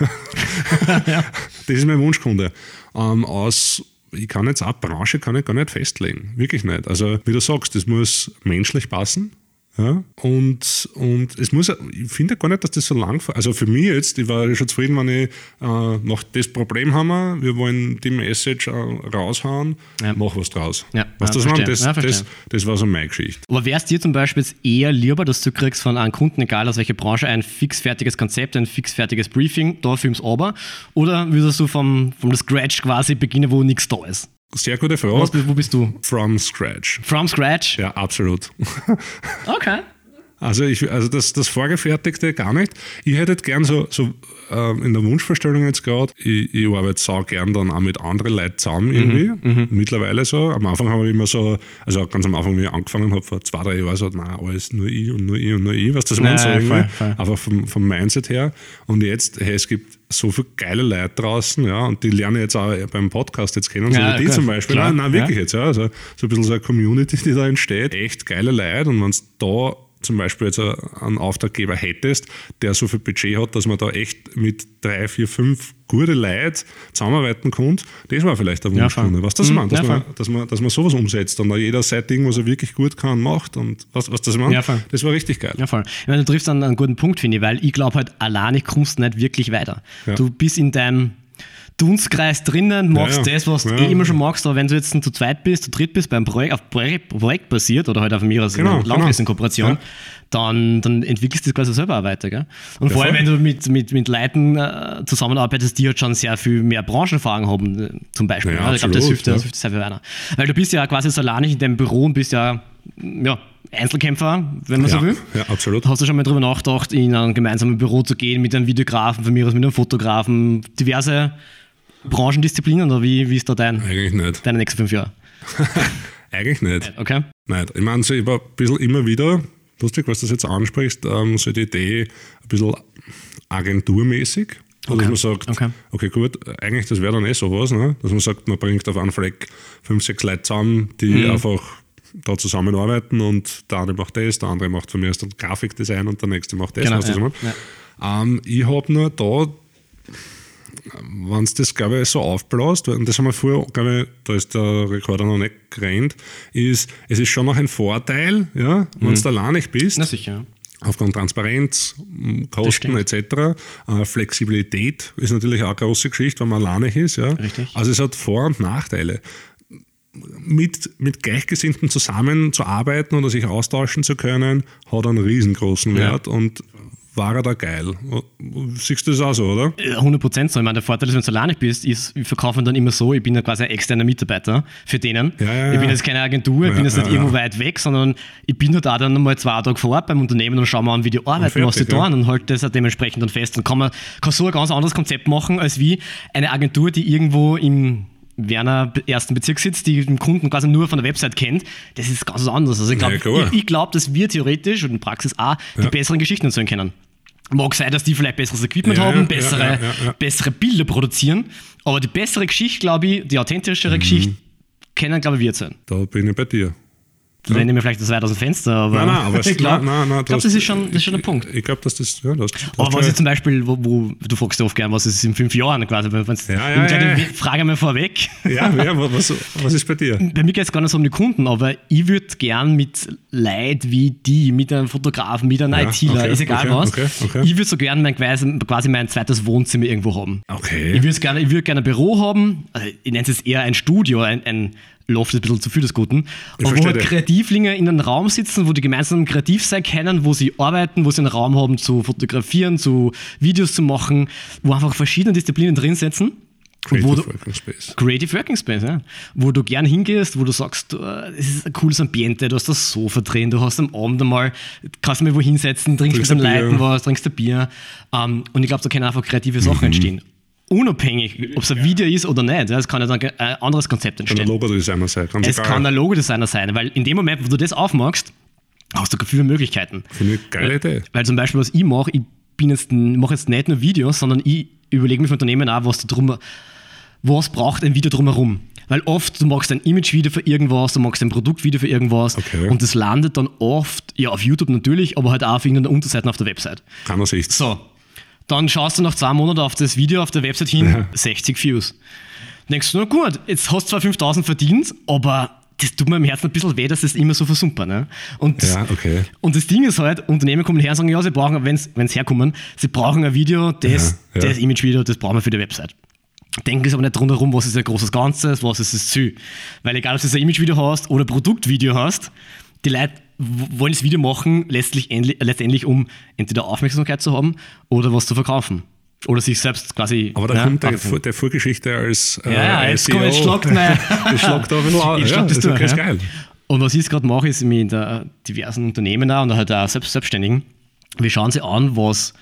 Das ist mein Wunschkunde. Ähm, aus, ich kann jetzt auch Branche kann ich gar nicht festlegen. Wirklich nicht. Also wie du sagst, das muss menschlich passen. Ja, und, und es muss, ich finde gar nicht, dass das so lang, also für mich jetzt, ich war schon zufrieden, wenn ich äh, noch das Problem haben, wir, wir wollen die Message äh, raushauen, Ja. mach was draus. Ja, ja, was ich meine? verstehe. das, Ja, das, das war so meine Geschichte. Aber wäre es dir zum Beispiel jetzt eher lieber, dass du kriegst von einem Kunden, egal aus welcher Branche, ein fixfertiges Konzept, ein fixfertiges Briefing, da filmst aber? Oder würdest du vom, vom Scratch quasi beginnen, wo nichts da ist? Sehr gute Frage. Was, wo bist du? From scratch. From Scratch? Ja, absolut. Okay. Also, ich, also das, das Vorgefertigte gar nicht. Ich hätte gern so, so ähm, in der Wunschvorstellung jetzt gerade, ich, ich arbeite sau gern dann auch mit anderen Leuten zusammen irgendwie. Mittlerweile so. Am Anfang habe ich immer so, also ganz am Anfang, wie ich angefangen habe, vor zwei, drei Jahren, so, nein, alles nur ich und nur ich und nur ich, was das man so Nein, irgendwie. voll, voll. Einfach vom, vom Mindset her. Und jetzt, hey, es gibt so viele geile Leute draußen, ja, und die lernen jetzt auch beim Podcast jetzt kennen, so Ja, wie die klar, zum Beispiel. klar, nein, nein, wirklich ja. jetzt, ja. Also so ein bisschen so eine Community, die da entsteht. Echt geile Leute. Und wenn es da zum Beispiel jetzt einen Auftraggeber hättest, der so viel Budget hat, dass man da echt mit drei, vier, fünf gute Leute zusammenarbeiten kann, das war vielleicht der Ja, Wunschkunde. voll. was das Mhm, meint, dass, ja, man, dass, man, dass man sowas umsetzt und da jeder sein Ding, was er wirklich gut kann, macht und was, was das meint, Ja, voll. das war richtig geil. Ja, voll. Ich meine, du triffst dann einen guten Punkt, finde ich, weil ich glaube halt, alleine kommst du nicht wirklich weiter. Ja. Du bist in deinem Dunstkreis drinnen, machst Ja, das, was du Ja. eh immer schon magst, aber wenn du jetzt zu zweit bist, zu dritt bist, beim Projekt, auf Projekt, Projekt basiert oder halt auf mir als Genau, eine langfristige genau. Kooperation, Ja. dann, dann entwickelst du das quasi selber auch weiter. Gell? Und vor allem, wenn du mit, mit, mit Leuten äh, zusammenarbeitest, die halt schon sehr viel mehr Branchenerfahrung haben, äh, zum Beispiel. Ja, Ja, ich glaube, das hilft, das ja. hilft sehr viel weiter. Weil du bist ja quasi so alleine in deinem Büro und bist ja, ja Einzelkämpfer, wenn man Ja, so will. ja, absolut. Hast du schon mal drüber nachgedacht, in ein gemeinsames Büro zu gehen mit einem Videografen, von mir aus mit einem Fotografen, diverse Branchendisziplinen oder wie, wie ist da dein, Eigentlich nicht. deine nächsten fünf Jahre? Eigentlich nicht. Okay? Nein, ich meine, so, ich war ein bisschen immer wieder, lustig, was du das jetzt ansprichst, ähm, so die Idee, ein bisschen agenturmäßig. Also, Okay, Dass man sagt, okay. okay. gut, eigentlich das wäre dann eh sowas, ne? dass man sagt, man bringt auf einen Fleck fünf, sechs Leute zusammen, die Mhm. einfach da zusammenarbeiten und der eine macht das, der andere macht von mir aus dann Grafikdesign und der nächste macht das. Genau, ja, meine? Ähm, ich habe nur da, wenn es das, glaube ich, so aufbläst, und das haben wir vorher, glaube ich, da ist der Rekorder noch nicht gerannt, ist, es ist schon noch ein Vorteil, ja, wenn du allein nicht bist, Na sicher. aufgrund Transparenz, Kosten etc. Äh, Flexibilität ist natürlich auch eine große Geschichte, wenn man alleine ist. Ja. Richtig. Also es hat Vor- und Nachteile. Mit, mit Gleichgesinnten zusammenzuarbeiten oder sich austauschen zu können, hat einen riesengroßen Ja. Wert und war er da geil. Siehst du das auch so, oder? Äh, 100 Prozent so. Ich meine, der Vorteil ist, wenn du alleine bist, ist, wir verkaufen dann immer so, ich bin ja quasi ein externer Mitarbeiter für denen. Ja, ja, Ich ja. bin jetzt keine Agentur, ich Ja, bin jetzt nicht ja, irgendwo ja. weit weg, sondern ich bin nur da dann mal zwei Tage vor Ort beim Unternehmen und schauen wir an, wie die arbeiten, was sie ja. tun und halt das dementsprechend dann fest. Und kann man kann so ein ganz anderes Konzept machen, als wie eine Agentur, die irgendwo im Werner ersten Bezirk sitzt, die den Kunden quasi nur von der Website kennt, das ist ganz was anderes. Also ich Ja, glaube, klar. ich, ich glaub, dass wir theoretisch und in Praxis auch die besseren Geschichten erzählen können. Mag sein, dass die vielleicht besseres Equipment Ja, haben, bessere, ja, bessere Bilder produzieren, aber die bessere Geschichte, glaube ich, die authentischere Mhm. Geschichte, kennen, glaube ich, wir sein. Da bin ich bei dir. Da lehne ich mir vielleicht das weit aus dem Fenster, aber, Nein, nein, aber ich glaube, glaub, das, ist schon, das ist schon ein Punkt. Ich glaube, dass das. Ja, das, das Aber was ich zum Beispiel, wo, wo du fragst ja oft gern, was ist in fünf Jahren quasi, wenn Ja, ja, ich ja, ja. Frage mal vorweg. ja, ja, was, was ist bei dir? Bei mir geht es gar nicht so um die Kunden, aber ich würde gern mit Leuten wie die, mit einem Fotografen, mit einem Ja, ITler, okay, ist egal okay, was, okay, ich würde so gern mein, quasi, quasi mein zweites Wohnzimmer irgendwo haben. Okay. Ich würde gerne, ich würde gerne ein Büro haben, also ich nenne es eher ein Studio, ein, ein Loft ist ein bisschen zu viel des Guten. Ich Aber wo halt. Kreativlinge in einem Raum sitzen, wo die gemeinsam kreativ sein können, wo sie arbeiten, wo sie einen Raum haben zu fotografieren, zu Videos zu machen, wo einfach verschiedene Disziplinen drin sitzen. Creative du, Working Space. Creative Working Space, ja. Wo du gern hingehst, wo du sagst, du, äh, es ist ein cooles Ambiente, du hast das Sofa drin, du hast am Abend einmal, kannst mal wo hinsetzen, trinkst mit Trinkst den ein Bier. Leuten was, trinkst ein Bier. Ähm, und ich glaube, da können einfach kreative Sachen Mhm. entstehen. Unabhängig, ob es ein Video ist oder nicht. Es kann ja dann ein anderes Konzept Kann entstehen. ein Logo-Designer sein. Ganz Es egal. kann ein Logodesigner sein, weil in dem Moment, wo du das aufmachst, hast du viele Möglichkeiten. Finde ich eine geile Idee. Weil zum Beispiel, was ich mache, ich bin jetzt, mache jetzt nicht nur Videos, sondern ich überlege mir für Unternehmen auch, was drum, was braucht ein Video drumherum. Weil oft, du machst ein Image-Video für irgendwas, du machst ein Produktvideo für irgendwas Okay. und das landet dann oft, ja, auf YouTube natürlich, aber halt auch auf irgendeiner Unterseite auf der Website. Kann er sich. So, dann schaust du nach zwei Monaten auf das Video auf der Website hin, Ja. 60 Views. Denkst du, na gut, jetzt hast du zwar 5000 verdient, aber das tut mir im Herzen ein bisschen weh, dass das immer so versumpert. Ne? Und, Ja, okay. und das Ding ist halt, Unternehmen kommen her und sagen, ja, sie brauchen, wenn sie herkommen, sie brauchen ein Video, das, Ja, ja. das Image-Video, das brauchen wir für die Website. Denken sie aber nicht drumherum, was ist ein großes Ganzes, was ist das Ziel. Weil egal, ob du ein Image-Video hast oder ein Produktvideo hast, die Leute wollen das Video machen, letztlich, endlich- letztendlich um entweder Aufmerksamkeit zu haben oder was zu verkaufen. Oder sich selbst quasi. Aber da ja, kommt der, der Vorgeschichte als äh, Ja, ja, jetzt SEO. kommt, jetzt schlagt mein. Das schlagt ein bisschen an. Ja, das ist, ist ja. geil. Und was ich jetzt gerade mache, ist mit äh, diversen Unternehmen auch und halt auch selbst, Selbstständigen, wir schauen sie an, was,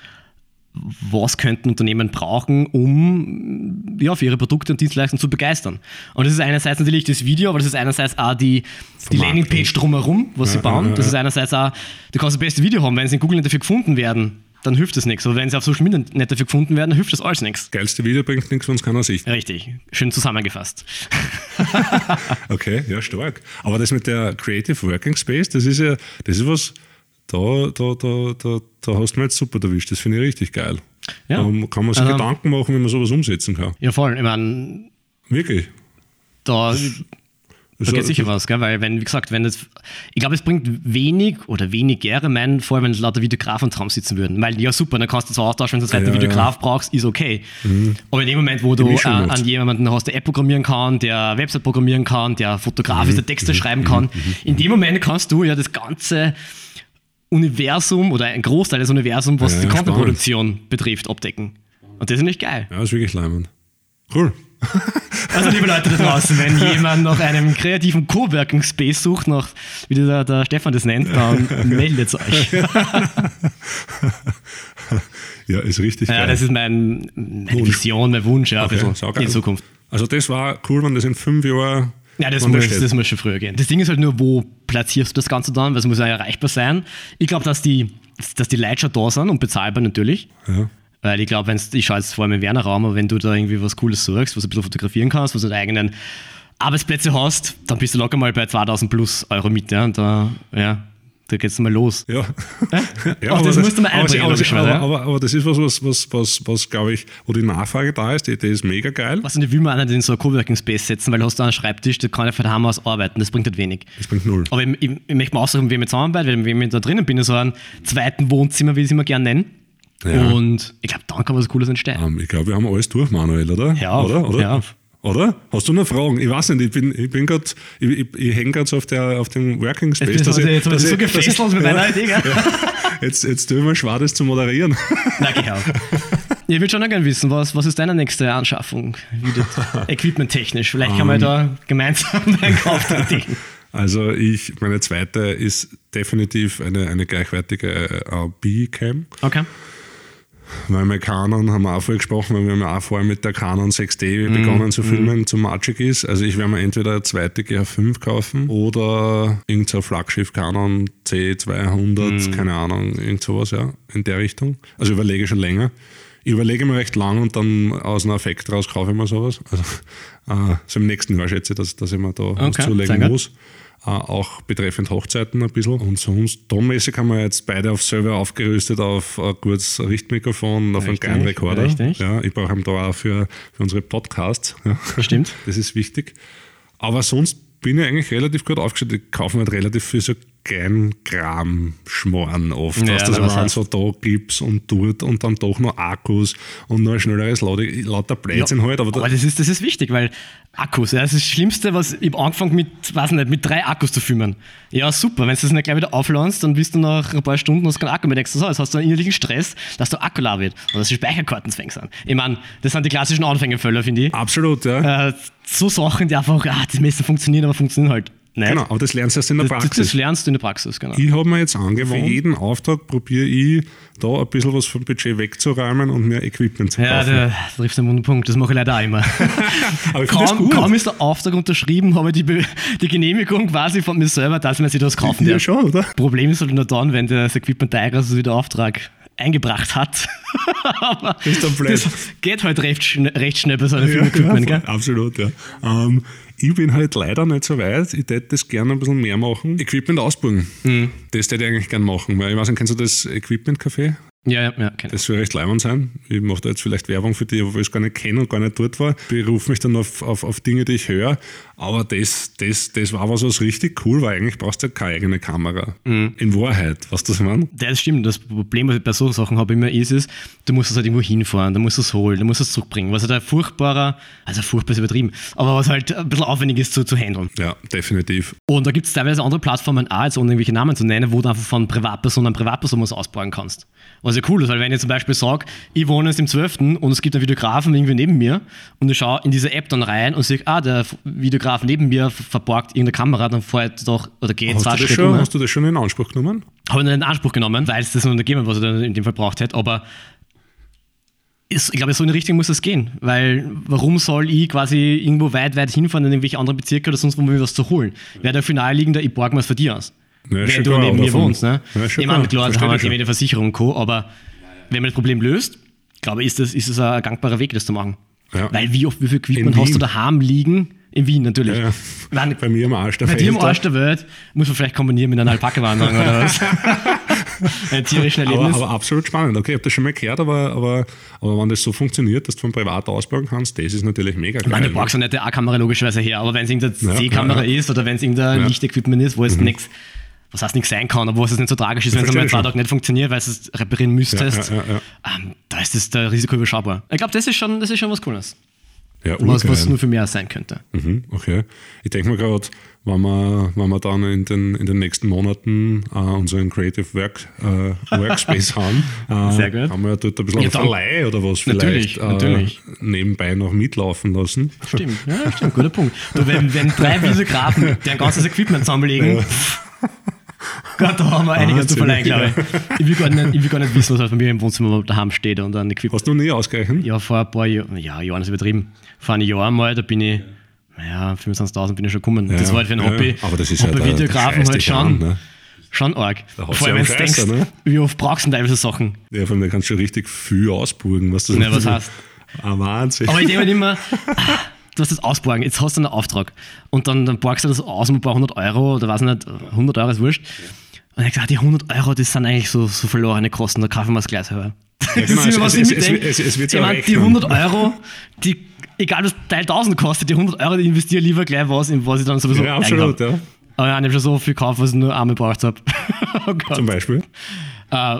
was könnten Unternehmen brauchen, um ja, für ihre Produkte und Dienstleistungen zu begeistern. Und das ist einerseits natürlich das Video, aber das ist einerseits auch die, die. Landingpage drumherum, was sie Ja, bauen. ja, ja, Das ist einerseits auch, du kannst das beste Video haben, wenn sie in Google nicht dafür gefunden werden, dann hilft das nichts. Aber wenn sie auf Social Media nicht dafür gefunden werden, dann hilft das alles nichts. Geilste Video bringt nichts, wenn es keiner sieht. Richtig, schön zusammengefasst. Okay, ja, stark. Aber das mit der Creative Working Space, das ist ja, das ist was, da, da, da, da, da hast du mir jetzt super erwischt. Das finde ich richtig geil. Ja. Da kann man sich Ähm, Gedanken machen, wie man sowas umsetzen kann. Ja, voll. Ich meine, Wirklich. da Das Da geht sicher was, gell? weil wenn, wie gesagt, wenn das, ich glaube, es bringt wenig oder weniger meinen vor, wenn lauter Videografen dran sitzen würden. Weil, ja super, dann kannst du zwar austauschen, wenn du einen zweiten Ja, Videograf brauchst, ist okay. Aber in dem Moment, wo du Mischung äh, an jemanden hast, der App programmieren kann, der Website programmieren kann, der Fotograf ist, der Texte schreiben kann, in dem Moment kannst du ja das ganze Universum oder ein Großteil des Universums, was Ja, die ja, Contentproduktion betrifft, abdecken. Und das ist nicht geil. Ja, ist wirklich leimend. Cool. Also liebe Leute da draußen, wenn jemand nach einem kreativen Coworking Space sucht, nach, wie der, der Stefan das nennt, dann meldet euch. Ja, ist richtig Ja, geil. das ist mein, meine Wunsch. Vision, mein Wunsch, ja, Okay, in Zukunft. Also das war cool, wenn das in fünf Jahren Ja, das muss, das muss schon früher gehen. Das Ding ist halt nur, wo platzierst du das Ganze dann, weil es muss ja erreichbar sein. Ich glaube, dass die, dass die Leute schon da sind und bezahlbar natürlich. Ja. Weil ich glaube, wenn ich schaue jetzt vor allem im Werner-Raum, aber wenn du da irgendwie was Cooles suchst, was du ein bisschen fotografieren kannst, was du deine eigenen Arbeitsplätze hast, dann bist du locker mal bei 2000 plus Euro mit. Ja, und da, ja, da geht's mal los. Ja. ja Auch das musst du mal aber, einbringen, aber, aber, ja. aber, aber das ist was, was, was, was, was glaube ich, wo die Nachfrage da ist, die, die ist mega geil. Was nicht will man einen in so einen Coworking Space setzen, weil du hast da einen Schreibtisch, da kann ich von daheim aus arbeiten, das bringt halt wenig. Das bringt null. Aber ich, ich, ich möchte mal aussuchen, wie ich mit zusammenarbeite, weil wenn ich da drinnen bin, in so einem zweiten Wohnzimmer, wie ich es immer gerne nennen. Ja. Und ich glaube, dann kann was Cooles entstehen. Ähm, ich glaube, wir haben alles durch, Manuel, oder? Ja, oder? Oder? ja. Oder? Hast du noch Fragen? Ich weiß nicht, ich bin, ich bin gerade, ich, ich, ich hänge gerade so auf, der, auf dem Working Space. Jetzt, dass bist du- ich- jetzt dass so ich- ich- gefesselt mit meiner Idee, gell? Jetzt, jetzt tue ich mir schwer, das zu moderieren. Na, geh auf. Ich würde schon noch gerne wissen, was, was ist deine nächste Anschaffung? Equipment-technisch. Vielleicht kann man da gemeinsam einen Kauf tätigen. Also ich, meine zweite ist definitiv eine, eine gleichwertige äh, B-Cam. Okay. Weil mit Canon haben wir auch vorher gesprochen, weil wir haben ja auch vorher mit der Canon 6D Mhm. begonnen zu filmen, zu matschig ist. Also ich werde mir entweder eine zweite GH5 kaufen oder irgendein Flaggschiff Canon C200, Mhm. keine Ahnung, irgend sowas, ja, in der Richtung. Also überlege schon länger. Ich überlege mir recht lang und dann aus einem Effekt raus kaufe ich mir sowas. Also äh, so im nächsten Jahr schätze ich, dass, dass ich mir da was Okay, sehr zulegen muss. Auch betreffend Hochzeiten ein bisschen. Und sonst, tonmäßig haben wir jetzt beide auf selber aufgerüstet auf ein gutes Richtmikrofon und auf einen geilen Rekorder. richtig. Ja, ich brauche ihn da auch für, für unsere Podcasts. Ja. Stimmt. Das ist wichtig. Aber sonst bin ich eigentlich relativ gut aufgestellt. Ich kaufe mir halt relativ viel so kein Kram-Schmoren oft. Ja, dass das waren so da gibst und dort und dann doch noch Akkus und noch ein schnelleres Lade, lauter Blödsinn halt. Aber, Aber das ist, das ist wichtig, weil Akkus, ja, das ist das Schlimmste, was ich angefangen mit, weiß nicht, mit drei Akkus zu filmen. Ja, super, wenn du das nicht gleich wieder aufladest, dann bist du nach ein paar Stunden hast keinen Akku mehr, denkst du so, jetzt hast du einen innerlichen Stress, dass du Akku wird oder dass die Speicherkarten wenig sind. Ich meine, das sind die klassischen Anfängerfälle, finde ich. absolut, ja. Äh, so Sachen, die einfach, ah, die meisten funktionieren, aber funktionieren halt nicht. genau, aber das lernst du erst in der Das, das, Praxis. das lernst du in der Praxis, genau. Ich habe mir jetzt angewohnt, für jeden Auftrag probiere ich da ein bisschen was vom Budget wegzuräumen und mehr Equipment zu Ja, kaufen. da triffst du den Wunderpunkt, das mache ich leider auch immer. aber kaum, kaum ist der Auftrag unterschrieben, habe ich die, Be die Genehmigung quasi von mir selber, dass man sich das kaufen ja, darf. schon, oder? Problem ist halt nur dann, wenn das Equipment teurer ist, als wie der Auftrag eingebracht hat. Aber Ist dann blöd. das geht halt recht, schn recht schnell bei so einem Ja, Filmequipment, ja, gell? absolut, ja. Ähm, ich bin halt leider nicht so weit. Ich hätte das gerne ein bisschen mehr machen. Equipment ausbauen. Mhm. Das hätte ich eigentlich gerne machen. Weil ich weiß nicht, kennst du das Equipment-Café? Ja, ja, ja. kenn. Das soll recht leibend sein. Ich mache da jetzt vielleicht Werbung für die, obwohl ich es gar nicht kenne und gar nicht dort war. Berufe mich dann auf, auf, auf Dinge, die ich höre. Aber das, das, das war was, was richtig cool war. Eigentlich brauchst du ja keine eigene Kamera. Mhm. In Wahrheit, was das man? Das stimmt. Das Problem, was ich bei so Sachen habe, immer ist, ist, du musst es halt irgendwo hinfahren, du musst es holen, du musst es zurückbringen. Was halt ein furchtbarer, also furchtbar ist übertrieben, aber was halt ein bisschen aufwendig ist zu, zu handeln. Ja, definitiv. Und da gibt es teilweise andere Plattformen auch, jetzt ohne irgendwelche Namen zu nennen, wo du einfach von Privatperson an Privatperson was ausbauen kannst. Was ja cool ist, weil wenn ich zum Beispiel sage, ich wohne jetzt im 12. und es gibt einen Videografen irgendwie neben mir und ich schaue in diese App dann rein und sehe, ah, der Videograf neben mir ver- verborgt irgendeine Kamera, dann ich doch, oder gehe Hast zwei das Schritte schon, hast du das schon in Anspruch genommen? Habe ich nicht in Anspruch genommen, weil es das nicht gegeben hat, was er dann in dem Fall braucht hätte, aber ich glaube, so in die Richtung muss es gehen, weil warum soll ich quasi irgendwo weit, weit hinfahren in irgendwelche anderen Bezirke oder sonst wo, um mir was zu holen? Wäre der viel naheliegender, ich borge mir es für dich aus. Ja, wenn du neben aber mir wohnst. Ne? Ja, ich meine, da verstehe haben wir schon. eine Versicherung und Co., aber wenn man das Problem löst, glaube ich, ist das, ist das ein gangbarer Weg, das zu machen. Ja. Weil wie oft, wie viel Equipment hast du daheim liegen? In Wien natürlich. Ja, meine, Bei mir am Arsch der bei dir im Welt, da. Arsch der Welt muss man vielleicht kombinieren mit einer Alpaka-Wanderung oder was? Ein tierisches Aber, Erlebnis. aber absolut spannend. Okay, ich habe das schon mal gehört, aber, aber, aber wenn das so funktioniert, dass du von privat ausbauen kannst, das ist natürlich mega geil. ich meine, du brauchst ja nicht die A-Kamera logischerweise her, aber wenn es irgendeine Ja, C-Kamera ja, ist oder wenn es irgendein. Mhm. Lichtequipment ist, wo es nichts, was heißt nichts sein kann, wo es nicht so tragisch ist, wenn es einmal zwei. Tage nicht funktioniert, weil du es reparieren müsstest, Ja, ja, ja, Ähm, da ist das der Risiko überschaubar. Ich glaube, das ist schon, das ist schon was Cooles. ja, Was, was nur für mehr sein könnte. Mhm, okay. Ich denke mir gerade, wenn wir, wenn wir dann in den, in den nächsten Monaten äh, unseren Creative Work, äh, Workspace haben, äh, Sehr gut. haben wir ja dort ein bisschen Ja, Verleih oder was Natürlich, vielleicht äh, natürlich. nebenbei noch mitlaufen lassen. Stimmt, ja, stimmt, guter Punkt. Du, wenn, wenn drei Videografen deren ganzes Equipment zusammenlegen, Gott, da haben wir einiges zu Wahnsinn. verleihen, glaube ich. Ich will, gar nicht, ich will gar nicht wissen, was halt bei mir im Wohnzimmer daheim steht und an Equipment. Hast du nie ausgerechnet? Ja, vor ein paar Jahren, ja, Jahren ist übertrieben. Vor einem Jahr mal, da bin ich, naja, 25.000 bin ich schon gekommen. das war halt für ein ja, Hobby. aber das ist ja bei Videografen halt schon, an, ne? schon arg. Da Vor allem, ja wenn du denkst, ne? wie oft brauchst du denn teilweise Sachen? Ja, von dem kannst du schon richtig viel ausburgen, was das Ne, was heißt? Ah, Wahnsinn. Aber ich denke halt immer, ah, du hast das ausborgen, jetzt hast du einen Auftrag und dann, dann borgst du das aus um ein paar hundert Euro oder weiß nicht, 100 Euro ist wurscht. Und ich gesagt, die 100 Euro, das sind eigentlich so, so verlorene Kosten, da kaufen wir es gleich selber. Das genau, ist was es- ich es- es- Ich meine, die rechnen. 100 Euro, die, egal was Teil 1000 kostet, die 100 Euro, die investiere lieber gleich was, in was ich dann sowieso ja, absolut, ja. Aber ja, ich habe schon so viel gekauft, was ich nur einmal gebraucht habe. oh. Zum Beispiel. Äh,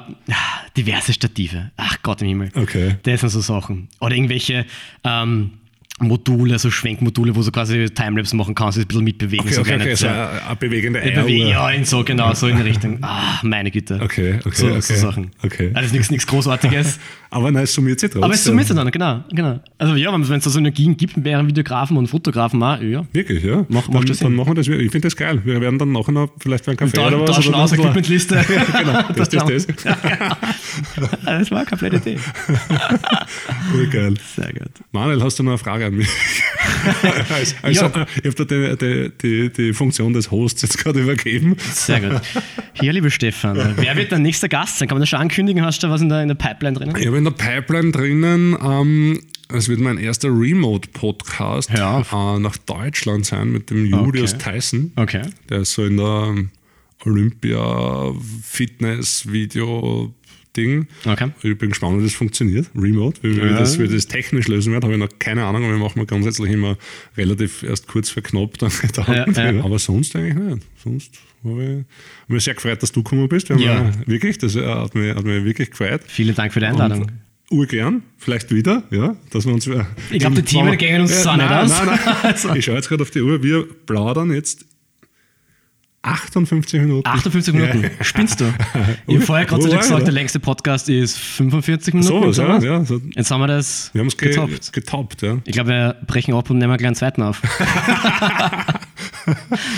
diverse Stative. Ach Gott im Himmel. Okay. Das sind so Sachen. Oder irgendwelche ähm, Module, so Schwenkmodule, wo du quasi Timelapse machen kannst, ein bisschen mitbewegen. Okay, so okay, okay, so eine, bewegende Eieruhr. Ja, in so, genau, so in die Richtung. Ah, meine Güte. Okay, okay, so, okay. so Sachen. Okay. Also nichts, nichts Großartiges. Aber nein, es summiert sich trotzdem. Aber es summiert sich dann, genau, genau. Also ja, wenn es da so Synergien gibt mit mehreren Videografen und Fotografen auch, ja. Wirklich, ja. Mach- dann, das dann machen wir das. Ich finde das geil. Wir werden dann nachher noch vielleicht beim Kaffee Da, oder was. tauschen aus, Equipmentliste. genau, das, das, das. das war eine komplette Idee. Urgeil. Sehr gut. Manuel, hast du noch eine Frage an mich? also, also, Ja. Ich habe dir die, die, die, Funktion des Hosts jetzt gerade übergeben. Sehr gut. Hier, liebe Stefan, wer wird dein nächster Gast sein? Kann man das schon ankündigen? Hast du da was in der, in der Pipeline drin? Ich habe in der Pipeline drinnen, ähm, es wird mein erster Remote-Podcast auf. äh, nach Deutschland sein mit dem Julius Okay. Tyson. Okay. Der ist so in der Olympia-Fitness-Video Ding. Okay. Ich bin gespannt, wie das funktioniert, remote. Wie wir, Ja. das, wie das technisch lösen werden, habe ich noch keine Ahnung, aber wir machen grundsätzlich immer relativ erst kurz verknoppt. Dann Gedanken. Ja, ja. Aber sonst eigentlich nicht. Sonst habe ich mich sehr gefreut, dass du gekommen bist. Wir Ja. Wirklich, das äh, hat mich, hat mich wirklich gefreut. Vielen Dank für die Einladung. Und urgern, vielleicht wieder, ja, dass wir uns. äh, Ich glaub, die Themen gehen uns so nein, nicht aus. Nein, nein. Ich schaue jetzt gerade auf die Uhr. Wir plaudern jetzt 58 Minuten. 58 Minuten. Spinnst du? Ich habe vorher gerade gesagt, ich, der ja? längste Podcast ist 45 Minuten. So, oder ja, ja. So, Jetzt haben wir das wir haben es ge getoppt. getoppt, ja. Ich glaube, wir brechen ab und nehmen gleich einen zweiten auf.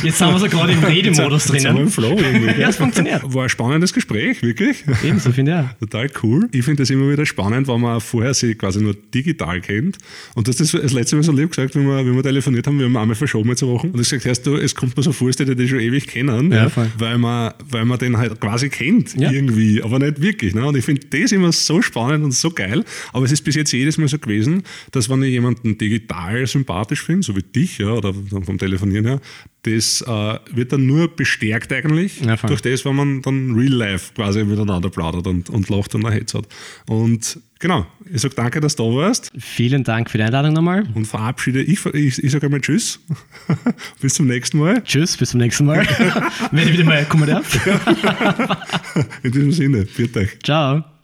Jetzt sind wir so gerade im Redemodus Jetzt sind wir im drinnen. Flow irgendwie. Ja, es funktioniert. War ein spannendes Gespräch, wirklich. Ebenso, finde ich. auch. Total cool. Ich finde das immer wieder spannend, weil man vorher sie quasi nur digital kennt. Und das ist das letzte Mal so lieb gesagt, wenn wir, wenn wir telefoniert haben, wir haben einmal verschoben jetzt eine Woche. Und ich gesagt, heißt du, es kommt mir so vor, als die die schon ewig kennen, Ja, weil, man, weil man den halt quasi kennt, Ja. irgendwie, aber nicht wirklich. Ne? Und ich finde das immer so spannend und so geil. Aber es ist bis jetzt jedes Mal so gewesen, dass wenn ich jemanden digital sympathisch finde, so wie dich, ja, oder vom Telefonieren her, das äh, wird dann nur bestärkt eigentlich Ja, durch das, wenn man dann real life quasi miteinander plaudert und, und lacht und ein Hetz hat. Und genau, ich sage danke, dass du da warst Vielen Dank für die Einladung nochmal. und verabschiede. Ich, ich, ich sage einmal Tschüss. Bis zum nächsten Mal. Tschüss, bis zum nächsten Mal. Wenn ich wieder mal kommen darf. In diesem Sinne, euch. Ciao.